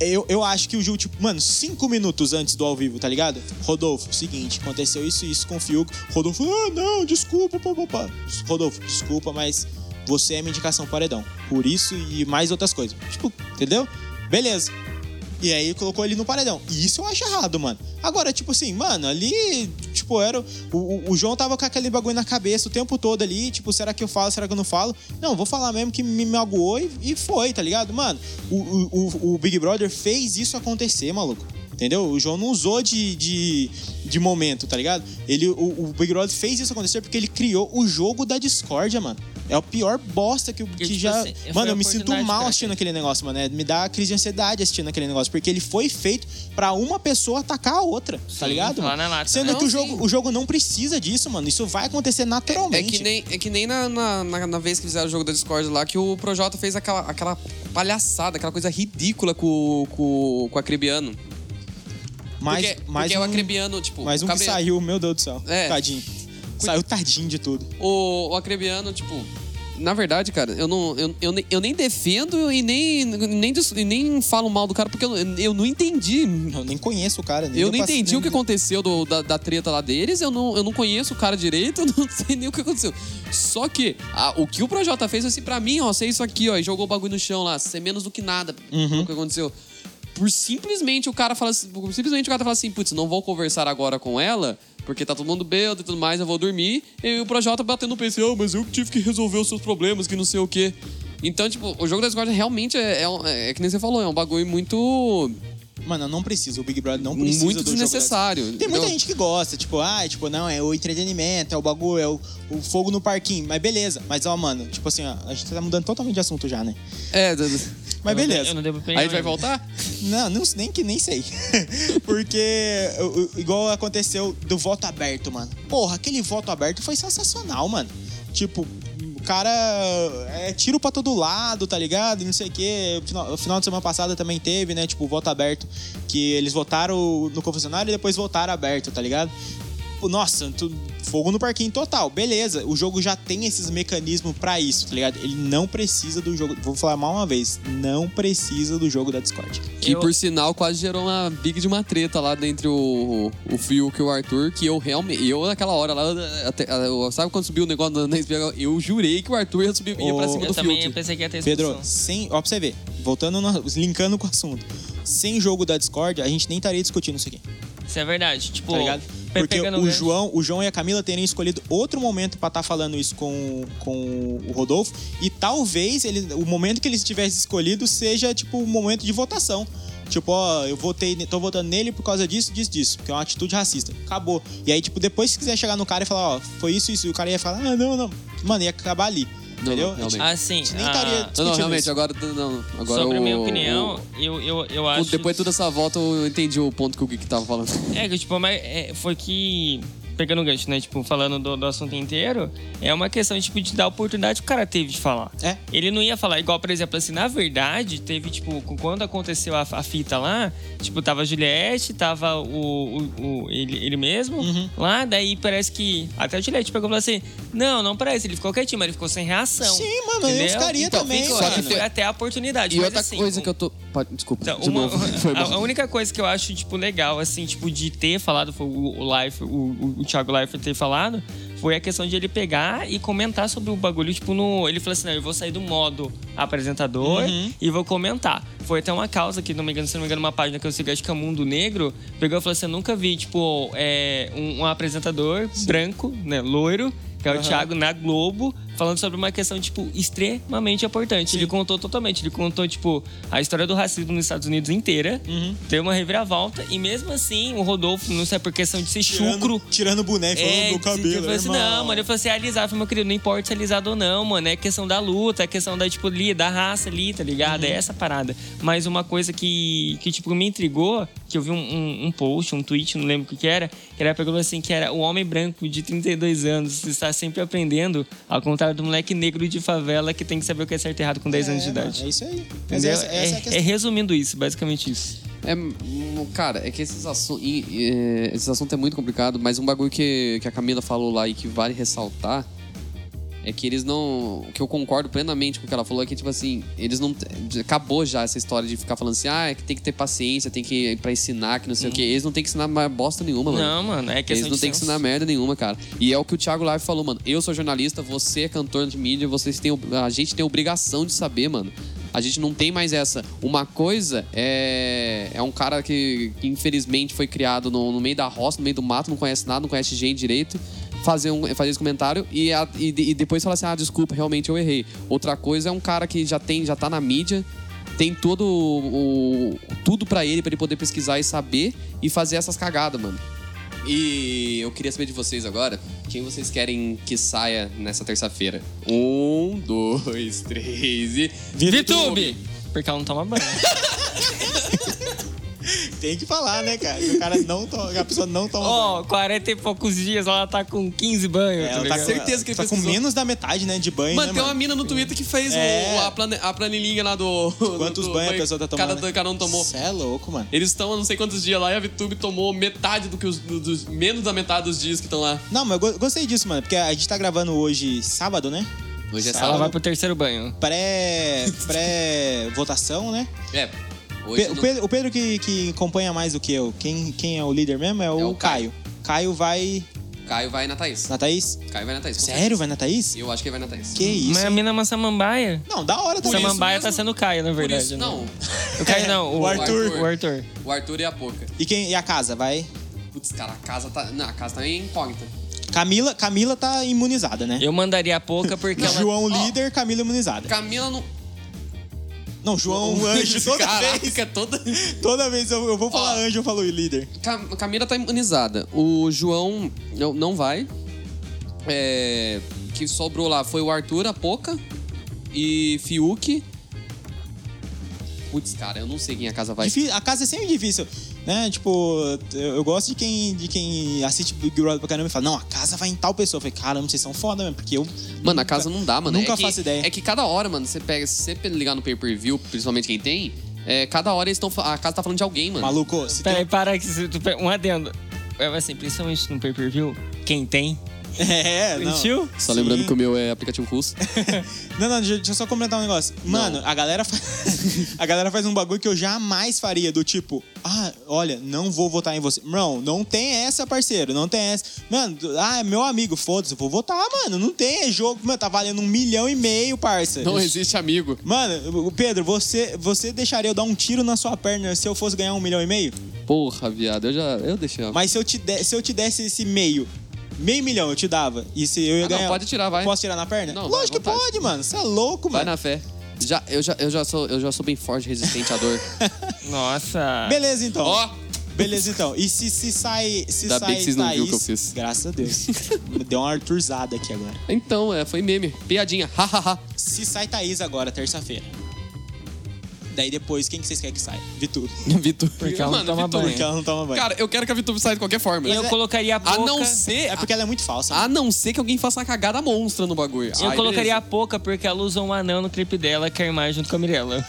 eu, eu acho que o Gil, tipo, mano, cinco minutos antes do ao vivo, tá ligado? Rodolfo, seguinte, aconteceu isso e isso com o Fiuk. Rodolfo, ah, não, desculpa, pá. Rodolfo, desculpa, mas você é minha indicação paredão. Por isso e mais outras coisas. Tipo, entendeu? Beleza. E aí colocou ele no paredão. E isso eu acho errado, mano. Agora, tipo assim, mano, ali, tipo, era. O, o, João tava com aquele bagulho na cabeça o tempo todo ali, tipo, será que eu falo, será que eu não falo? Não, vou falar mesmo que me magoou e, e foi, tá ligado? Mano, o, o, o- o Big Brother fez isso acontecer, maluco. Entendeu? O João não usou de, de, de momento, tá ligado? Ele, o, o Big Brother fez isso acontecer porque ele criou o jogo da discórdia, mano. É o pior bosta que, que tipo já. assim, mano, a eu me sinto mal assistindo aquele negócio, mano. É, me dá crise de ansiedade assistindo aquele negócio. Porque ele foi feito pra uma pessoa atacar a outra, tá ligado? lá na lata. Sendo Não, que o sim. jogo, o jogo não precisa disso, mano. Isso vai acontecer É naturalmente. que nem, é que nem na, na, na- na vez que fizeram o jogo da Discord lá, que o Projota fez aquela, aquela palhaçada, aquela coisa ridícula com, com, com o Acrebiano. mais, porque mais porque um, o Acrebiano, tipo. mais um o que saiu, meu Deus do céu. É. Tadinho. Saiu tadinho de tudo. O, o Acrebiano, tipo. Na verdade, cara, eu não. Eu, eu, nem- eu nem defendo e nem, nem, nem falo mal do cara, porque eu, eu não entendi. Eu nem conheço o cara. Eu não entendi nem- o que aconteceu do- da, da treta lá deles, eu não, eu não conheço o cara direito, eu não sei nem o que aconteceu. Só que a- o que o Projota fez, assim, pra mim, ó, sei isso aqui, ó, e jogou o bagulho no chão lá, ser menos do que nada Uhum. o que aconteceu. Por simplesmente o cara fala assim, simplesmente o cara fala assim, putz, não vou conversar agora com ela, porque tá todo mundo bêbado e tudo mais, eu vou dormir. E o Projota batendo no peito, oh, mas eu que tive que resolver os seus problemas, que não sei o quê. Então, tipo, o jogo da Discord realmente é, é, um- é que nem você falou, é um bagulho muito. Mano, não precisa. O Big Brother não precisa muito desnecessário. Tem muita entendeu? gente que gosta, tipo, ah, tipo, não, é o entretenimento, é o bagulho, é o, o fogo no parquinho. Mas beleza. Mas, ó, mano, tipo assim, ó, a gente tá mudando totalmente de assunto já, né? É, Mas Eu não beleza. de- Eu não devo opinião a gente vai voltar? Não, não, nem que nem sei. Porque, igual aconteceu do voto aberto, mano. Porra, aquele voto aberto foi sensacional, mano. Tipo, o cara é tiro pra todo lado, tá ligado? Não sei o quê. O final, o final de semana passada também teve, né? Tipo, voto aberto. Que eles votaram no confessionário e depois votaram aberto, tá ligado? Pô, Nossa, tu- fogo no parquinho total. Beleza, o jogo já tem esses mecanismos pra isso, tá ligado? Ele não precisa do jogo. Vou falar mal uma vez. Não precisa do jogo da Discord. Que Eu- por sinal quase gerou uma big de uma treta lá entre o, o Fiuk e o Arthur, que eu realmente. Eu naquela hora lá, até- eu- sabe quando subiu o negócio na- espiga? Eu jurei que o Arthur ia subir ia pra Ô, cima Eu do também Fiuk. pensei que ia ter Pedro, sem. Ó, pra você ver, voltando, no, linkando com o assunto. Sem jogo da Discord, a gente nem estaria discutindo isso aqui, Isso é verdade. Tipo, tá Porque o gancho- João, o João e a Camila teriam escolhido outro momento pra estar falando isso com, com o Rodolfo. E talvez ele, o momento que eles tivessem escolhido seja, tipo, o momento de votação. Tipo, ó, eu votei, tô votando nele por causa disso, disso, disso. Porque é uma atitude racista. Acabou. E aí, tipo, depois se quiser chegar no cara e falar, ó, foi isso, isso, e o cara ia falar, ah, não, não. Mano, ia acabar ali. Não, entendeu? não, realmente. Ah, sim. A gente nem ah, estaria Não, não, discutindo realmente, isso. agora. Não, agora sobre o, a minha opinião, o- eu, eu, eu acho. depois de toda essa volta, eu entendi o ponto que o Geek tava falando. É, que, tipo, mas é, foi que. Pegando o gancho, né? Tipo, falando do, do assunto inteiro, é uma questão, tipo, de dar oportunidade que o cara teve de falar. É. Ele não ia falar, igual, por exemplo, assim, na verdade, teve, tipo, quando aconteceu a, a fita lá, tipo, tava a Juliette, tava o, o, o- ele, ele mesmo Uhum. lá, daí parece que. Até a Juliette pegou e falou assim: não, não parece, ele ficou quietinho, mas ele ficou sem reação. Sim, mano, eu Entendeu? ficaria Então, também, ficou- mano. Foi até a oportunidade. E outra assim, coisa um- que eu tô. Pode, desculpa. então, de uma- novo. A, a única coisa que eu acho, tipo, legal, assim, tipo, de ter falado, foi o, o Life, o, o, o Thiago Life ter falado, foi a questão de ele pegar e comentar sobre o bagulho, tipo, no. Ele falou assim: não, eu vou sair do modo apresentador Uhum. e vou comentar. Foi até uma causa que, não me engano, se não me engano, uma página que eu sigo, acho que é Mundo Negro, pegou e falou assim: eu nunca vi, tipo, é, um, um apresentador branco, né, loiro. Que é o. Thiago na Globo, falando sobre uma questão, tipo, extremamente importante. Ele contou totalmente. Ele contou, tipo, a história do racismo nos Estados Unidos inteira. Uhum. Deu uma reviravolta. E mesmo assim, o Rodolfo, não sei por questão de ser Tirando, chucro. tirando o boné e falando É, do cabelo, tipo assim, irmão. não, mano, eu falei assim, alisado, eu falei, meu querido, não importa se é alisado ou não, mano, é questão da luta, é questão da, tipo, ali, da raça ali, tá ligado? Uhum. É essa parada. Mas uma coisa que, que tipo, me intrigou, que eu vi um, um, um post, um tweet, não lembro o que que era, que era pegando assim, que era o homem branco de 32 anos está sempre aprendendo, ao do moleque negro de favela que tem que saber o que é certo e errado com 10 anos de É, idade. É isso aí. Entendeu? essa, essa é, a é, questão. é resumindo isso, basicamente isso. É, hum, cara, é que esses, é, esses assuntos é muito complicado, mas um bagulho que, que a Camila falou lá e que vale ressaltar é que eles não. Que eu concordo plenamente com o que ela falou, é que, tipo assim, eles não. Acabou já essa história de ficar falando assim, ah, é que tem que ter paciência, tem que ir pra ensinar, que não sei o quê. Eles não tem que ensinar mais bosta nenhuma, mano. Não, mano, é questão Eles não de tem que ensinar merda nenhuma, cara. E é o que o Thiago Live falou, mano. Eu sou jornalista, você é cantor de mídia, vocês têm, a gente tem obrigação de saber, mano. A gente não tem mais essa. Uma coisa é, é um cara que, que infelizmente foi criado no, no meio da roça, no meio do mato, não conhece nada, não conhece gente direito. Fazer, um, fazer esse comentário e, a- e, e depois falar assim: ah, desculpa, realmente eu errei. Outra coisa é um cara que já tem, já tá na mídia, tem todo o, o- tudo pra ele, pra ele poder pesquisar e saber e fazer essas cagadas, mano. E eu queria saber de vocês agora, quem vocês querem que saia nessa terça-feira? Um, dois, três e. VTube! Porque ela não toma banho. Tem que falar, né, cara? O cara não toma, a pessoa não toma banho. Ó, 40 e poucos dias, ela tá com 15 banhos. É, tá ela tá ligado? com, certeza que ele tá com menos da metade, né, de banho, Mano, né, tem uma mano? mina no Twitter que fez o- É. a, plane- a planilhinha lá do. Quantos do banhos a pessoa tá tomando? Cada, cada um tomou. Cê é louco, mano. Eles estão há não sei quantos dias lá e a VTube tomou metade do que os. do- dos- menos da metade dos dias que estão lá. Não, mas eu go- gostei disso, mano, porque a gente tá gravando hoje sábado, né? Hoje é Ela Ela sábado. vai pro terceiro banho. Pré. pré-votação, né? É. Hoje Pe- não- o Pedro, o Pedro que, que acompanha mais do que eu. Quem, quem é o líder mesmo é o, É o Caio. Caio vai Caio vai na Thaís. na Thaís? Caio vai na Thaís. Sério? certeza. Vai na Thaís? Eu acho que ele vai na Thaís. Que isso? Mas a mina é uma samambaia. Não, da hora também. Samambaia tá sendo Caio, na Por verdade. isso, né? não. O Caio não, o, O Arthur. O Arthur. O Arthur e a Poca. E, quem, e a casa, vai? Putz, cara, a casa tá. Não, a casa tá em incógnita. Camila, Camila tá imunizada, né? Eu mandaria a pouca porque ela... João líder, Camila imunizada. Camila não. Não, João anjo. Toda Caraca, vez, toda. toda vez eu, eu vou falar Ó. anjo, eu falo líder. Cam- Camila tá imunizada. O João não, não vai. É, que sobrou lá foi o Arthur, a Poca e Fiuk. Putz, cara, eu não sei quem a casa vai. Difí- a casa é sempre difícil, né? Tipo, eu, eu gosto de quem, de quem assiste Big Brother pra caramba e fala, não, a casa vai em tal pessoa. Eu falei, caramba, vocês são foda mesmo, porque eu. Mano, a casa não dá, mano. Nunca é que, faço ideia. É que cada hora, mano, você pega. Se você ligar no pay-per-view, principalmente quem tem, é, cada hora eles estão. A casa tá falando de alguém, mano. Maluco, se Peraí, tem... para que se tu pe- um adendo. É assim, principalmente no pay-per-view, quem tem? É, não. Sentiu? Só Sim. lembrando que o meu é aplicativo Russo. Não, não, deixa, eu só comentar um negócio. Mano, a galera, fa- a galera faz um bagulho que eu jamais faria, do tipo, ah, olha, não vou votar em você. Não, não tem essa, parceiro, não tem essa. Mano, ah, é meu amigo, foda-se, eu vou votar, mano. Não tem é jogo, mano, tá valendo um milhão e meio, parça. Não existe amigo. Mano, o Pedro, você, você deixaria eu dar um tiro na sua perna se eu fosse ganhar um milhão e meio? Porra, viado, eu já. Eu deixei. Mas se eu te, de- se eu te desse esse meio, meio milhão eu te dava, e se eu ia Ah, não, ganhar... pode tirar, vai. Posso tirar na perna? Não, vai, Lógico que vontade. pode, mano. Você é louco, Vai mano. na fé. Já, eu, já, eu, já sou, eu já sou bem forte, resistente à dor. Nossa. Beleza, então. Ó, Beleza, então. E se, se sai. Se Ainda sai bem que vocês não viram o que eu fiz. Graças a Deus. Deu uma arturzada aqui agora. então, é, foi meme. Piadinha. Hahaha. Se sai Thaís agora, terça-feira. Daí depois, quem que vocês querem que saia? Vitor. Vitor. Porque ela não toma Vitor. banho. Porque ela não toma banho. Cara, eu quero que a Vitor saia de qualquer forma. eu é- colocaria a A pouca... não ser. é porque ela é muito falsa. A não ser que alguém faça uma cagada monstra no bagulho. Eu Aí, colocaria a pouca porque ela usou um anão no clipe dela, Quer Mais, junto com a Mirella.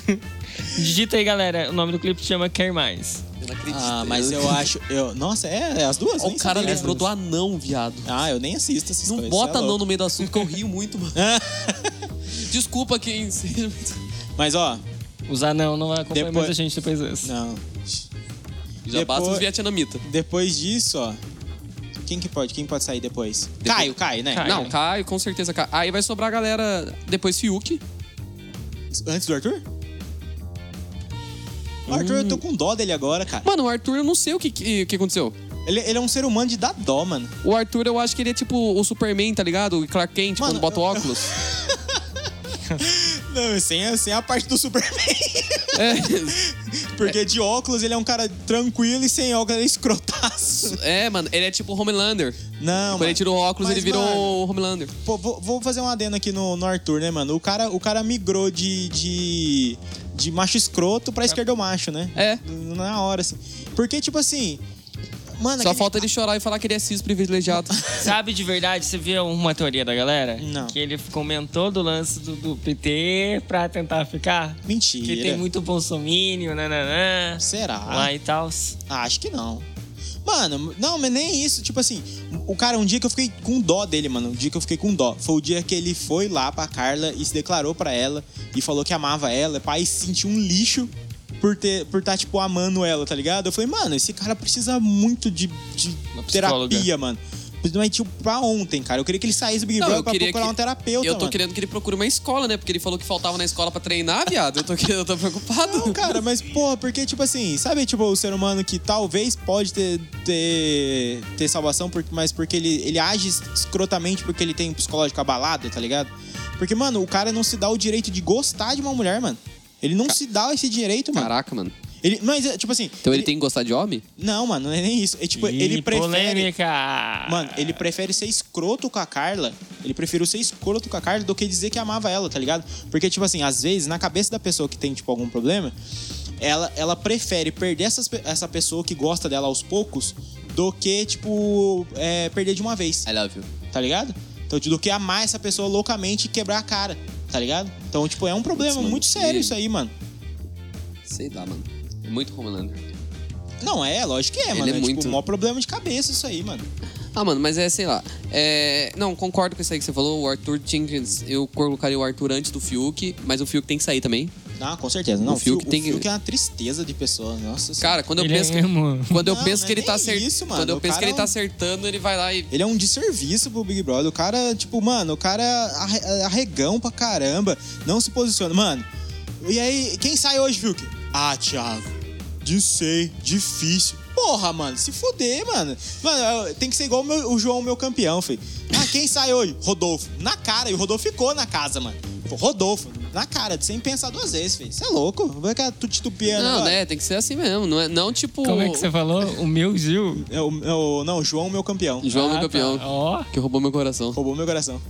Digita aí, galera. O nome do clipe chama Quer Mais. Eu não acredito. Ah, mas eu acho. Eu... Nossa, é, é as duas? Ó, Nem o cara sabia. lembrou do anão, viado. Ah, eu nem assisto essas Não coisas. bota é anão no meio do assunto que eu rio muito, mano. Desculpa quem. Mas ó, Os anão não vai acompanhar Depois- muita gente depois dessa. não. Já Depois- basta os vietnamitas. Depois disso, ó. Quem que pode? Quem pode sair depois? Caio, Caio, né? Caio. Não, Caio, com certeza. Caio. Aí vai sobrar a galera. Depois Fiuk. Antes do Arthur? O Arthur, eu tô com dó dele agora, cara. Mano, o Arthur, eu não sei o que, que, que aconteceu. Ele, ele é um ser humano de dar dó, mano. O Arthur, eu acho que ele é tipo o Superman, tá ligado? O Clark Kent, Mano, quando bota eu- óculos. Não, sem a, sem a parte do Superman. é, Porque de óculos ele é um cara tranquilo e sem óculos ele é escrotaço. é, mano, ele é tipo Homelander. Não, Quando mano. ele tira o óculos, Mas, ele vira mano, Homelander. Pô, vou, vou fazer um adendo aqui no, no Arthur, né, mano? O cara, o cara migrou de, de, de macho escroto pra esquerdomacho, né? É. Na hora, assim. Porque, tipo assim. Mano, Só aquele- falta ele chorar e falar que ele é cis privilegiado. Sabe de verdade, você viu uma teoria da galera? Não. Que ele comentou do lance do, do PT pra tentar ficar. Mentira. Que tem muito bolsomínio, nananã. Será? Lá e tal. Ah, acho que não. Mano, não, mas nem isso. Tipo assim, o cara, um dia que eu fiquei com dó dele, mano. Um dia que eu fiquei com dó. Foi o dia que ele foi lá pra Carla e se declarou pra ela e falou que amava ela. Pai, se sentiu um lixo por ter por tá, tipo, amando ela, tá ligado? Eu falei, mano, esse cara precisa muito de, de terapia, mano. Mas, tipo, pra ontem, cara. Eu queria que ele saísse do Big Não, Brother pra procurar que- um terapeuta, Eu tô mano. querendo que ele procure uma escola, né? Porque ele falou que faltava na escola pra treinar, viado. Eu tô, eu tô preocupado. Não, cara, mas porra, porque, tipo assim, sabe, tipo, o ser humano que talvez pode ter, ter, ter salvação, mas porque ele, ele age escrotamente porque ele tem um psicológico abalado, tá ligado? Porque, mano, o cara não se dá o direito de gostar de uma mulher, mano. Ele não se dá esse direito, mano. Caraca, mano. Ele, mas, é, tipo assim. Então ele, tem que gostar de homem? Não, mano, não é nem isso. É, tipo, Ih, ele prefere. Polêmica! Mano, ele prefere ser escroto com a Carla. Ele preferiu ser escroto com a Carla do que dizer que amava ela, tá ligado? Porque, tipo assim, às vezes, na cabeça da pessoa que tem, tipo, algum problema, ela, ela prefere perder essas, essa pessoa que gosta dela aos poucos do que, tipo, é, perder de uma vez, I love you. tá ligado? Então, do que amar essa pessoa loucamente e quebrar a cara, tá ligado? Então, tipo, é um problema Mano, muito sério isso aí, mano. Sei lá, mano. É muito Homelander. Não, é, lógico que é, Ele mano. é É, muito- tipo, o maior problema de cabeça isso aí, mano. Ah, mano, mas é, sei lá. É... Não, concordo com isso aí que você falou. O Arthur que... Eu colocaria o Arthur antes do Fiuk, mas o Fiuk tem que sair também. Ah, com certeza. Não, O Fiuk Fiuk, tem- o Fiuk é uma tristeza de pessoa, nossa senhora. Cara, quando eu Ele penso que... é emo. Quando eu Não, penso não que é ele tá acertando. Quando eu O penso que ele tá é um- acertando, ele vai lá e. Ele é um desserviço pro Big Brother. O cara, tipo, mano, o cara é arre- arregão pra caramba. Não se posiciona. Mano, e aí, quem sai hoje, Fiuk? Ah, Thiago. De sei, difícil. Porra, mano, se fuder, mano. Mano, tem que ser igual o, meu- o João, meu campeão, filho. Ah, quem sai hoje? Rodolfo. Na cara, e o Rodolfo ficou na casa, mano. Pô, Rodolfo, na cara, sem pensar duas vezes, filho. Você é louco? Vai ficar tu titupiando Não, né? Tem que ser assim mesmo. Não, é, não tipo. Como é que você falou? O meu Gil? É o, é o- não, o João, meu campeão. João, meu Ah, campeão. tá. Ó. Que roubou meu coração. Roubou meu coração.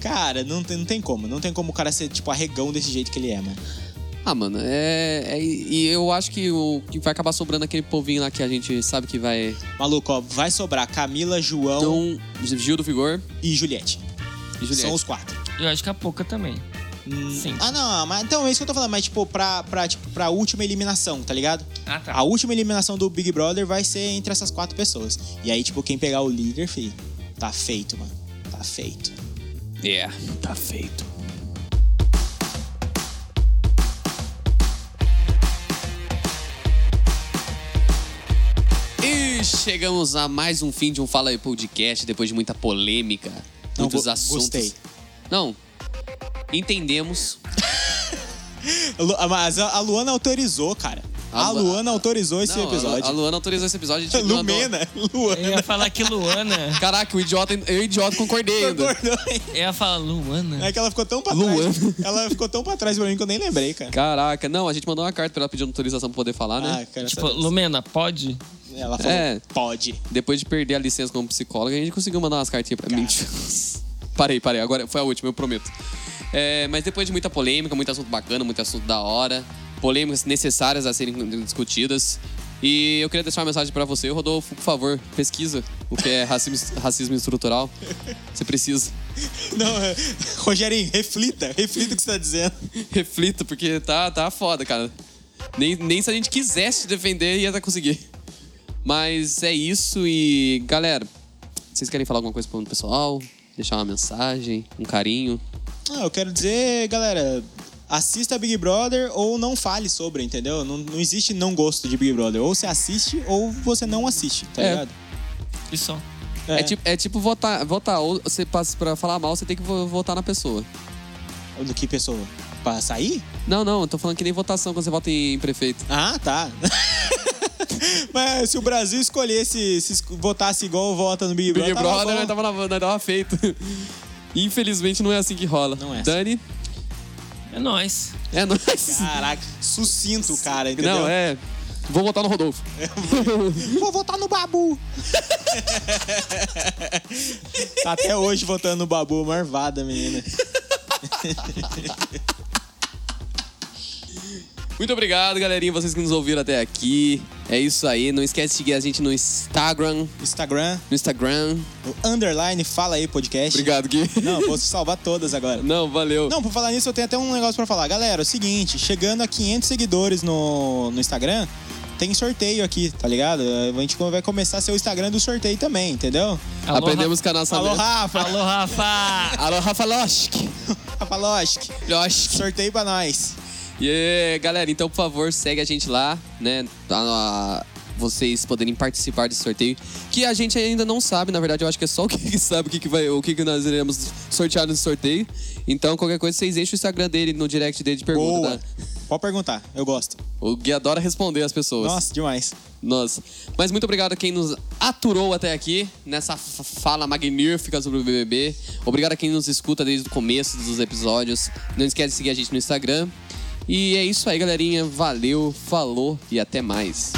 Cara, não tem, não tem como. Não tem como o cara ser, tipo, arregão desse jeito que ele é, mano. Ah, mano, é, é- E eu acho que o que vai acabar sobrando aquele povinho lá que a gente sabe que vai. Maluco, ó, vai sobrar Camila, João Então, Gil do Vigor e Juliette. e Juliette. São os quatro. Eu acho que a pouca também. Hum, Sim. Ah, não, mas então é isso que eu tô falando, mas tipo, pra, pra, tipo, pra última eliminação, tá ligado? Ah, tá. A última eliminação do Big Brother vai ser entre essas quatro pessoas. E aí, tipo, quem pegar o líder, filho, tá feito, mano. Tá feito. Yeah, tá feito. E chegamos a mais um fim de um Fala aí Podcast, depois de muita polêmica, Não, muitos go- assuntos. gostei. Não, entendemos. Lu- Mas a a Luana autorizou, cara. A A Lu- Luana autorizou esse Não, a Lu- episódio. A Luana autorizou esse episódio. A gente mandou- Lumena, Eu Luana. ia falar que Luana. Caraca, o idiota, eu idiota concordei ainda. Concordou, hein? Eu ia falar Luana. É que ela ficou tão pra Luana. trás. Ela ficou tão pra trás pra mim que eu nem lembrei, cara. Caraca, não, a gente mandou uma carta pra ela pedir autorização pra poder falar, né? Ah, cara, Tipo, Lumena, pode? Ela falou, É. pode. Depois de perder a licença como psicóloga, a gente conseguiu mandar umas cartinhas pra mim. parei, parei. Agora foi a última, eu prometo. É, mas depois de muita polêmica, muito assunto bacana, muito assunto da hora, polêmicas necessárias a serem discutidas. E eu queria deixar uma mensagem pra você, Rodolfo, por favor, pesquisa o que é racismo, racismo estrutural. Você precisa. Não, é... Rogerinho, reflita. Reflita o que você tá dizendo. Reflita, porque tá, tá foda, cara. Nem, nem se a gente quisesse defender, ia conseguir. Mas é isso e, galera, vocês querem falar alguma coisa pro pessoal? Deixar uma mensagem, um carinho? Ah, eu quero dizer, galera, assista Big Brother ou não fale sobre, entendeu? Não, não existe não gosto de Big Brother. Ou você assiste ou você não assiste, tá É. ligado? E só. É, tipo, é tipo votar, votar. Ou você passa pra falar mal, você tem que vo- votar na pessoa. Do que pessoa? Pra sair? Não, não, eu tô falando que nem votação quando você vota em prefeito. Ah, tá. Mas se o Brasil escolhesse, se votasse igual vota no Big Brother, Big tava Brother, nós tava, na- nós tava feito. Infelizmente não é assim que rola. Não é assim. Dani, É nóis. é nóis. Caraca, sucinto, cara, entendeu? Não, é. Vou votar no Rodolfo. Vou votar no Babu. tá até hoje votando no Babu, marvada, menina. Muito obrigado, galerinha, vocês que nos ouviram até aqui. É isso aí. Não esquece de seguir a gente no Instagram. Instagram, No Instagram. no underline, fala aí podcast. Obrigado, Gui. Não, vou salvar todas agora. Não, valeu. Não, por falar nisso, eu tenho até um negócio pra falar. Galera, é o seguinte, chegando a 500 seguidores no, no Instagram, tem sorteio aqui, tá ligado? A gente vai começar a ser o Instagram do sorteio também, entendeu? Alô, Aprendemos com a nossa. Alô, Rafa! Alô, Rafa! Alô, Rafa Loschk. Rafa Loschk, Loschk. sorteio pra nós. E aí, galera, então, por favor, segue a gente lá, né? A- vocês poderem participar desse sorteio. Que a gente ainda não sabe, na verdade, eu acho que é só o que sabe o que, que vai, o que, que nós iremos sortear nesse sorteio. Então, qualquer coisa, vocês enchem o Instagram dele, no direct dele de pergunta. Boa. tá? Pode perguntar, eu gosto. O Gui adora responder as pessoas. Nossa, demais. Nossa. Mas muito obrigado a quem nos aturou até aqui nessa fala magnífica sobre o BBB. Obrigado a quem nos escuta desde o começo dos episódios. Não esquece de seguir a gente no Instagram. E é isso aí, galerinha. Valeu, falou e até mais.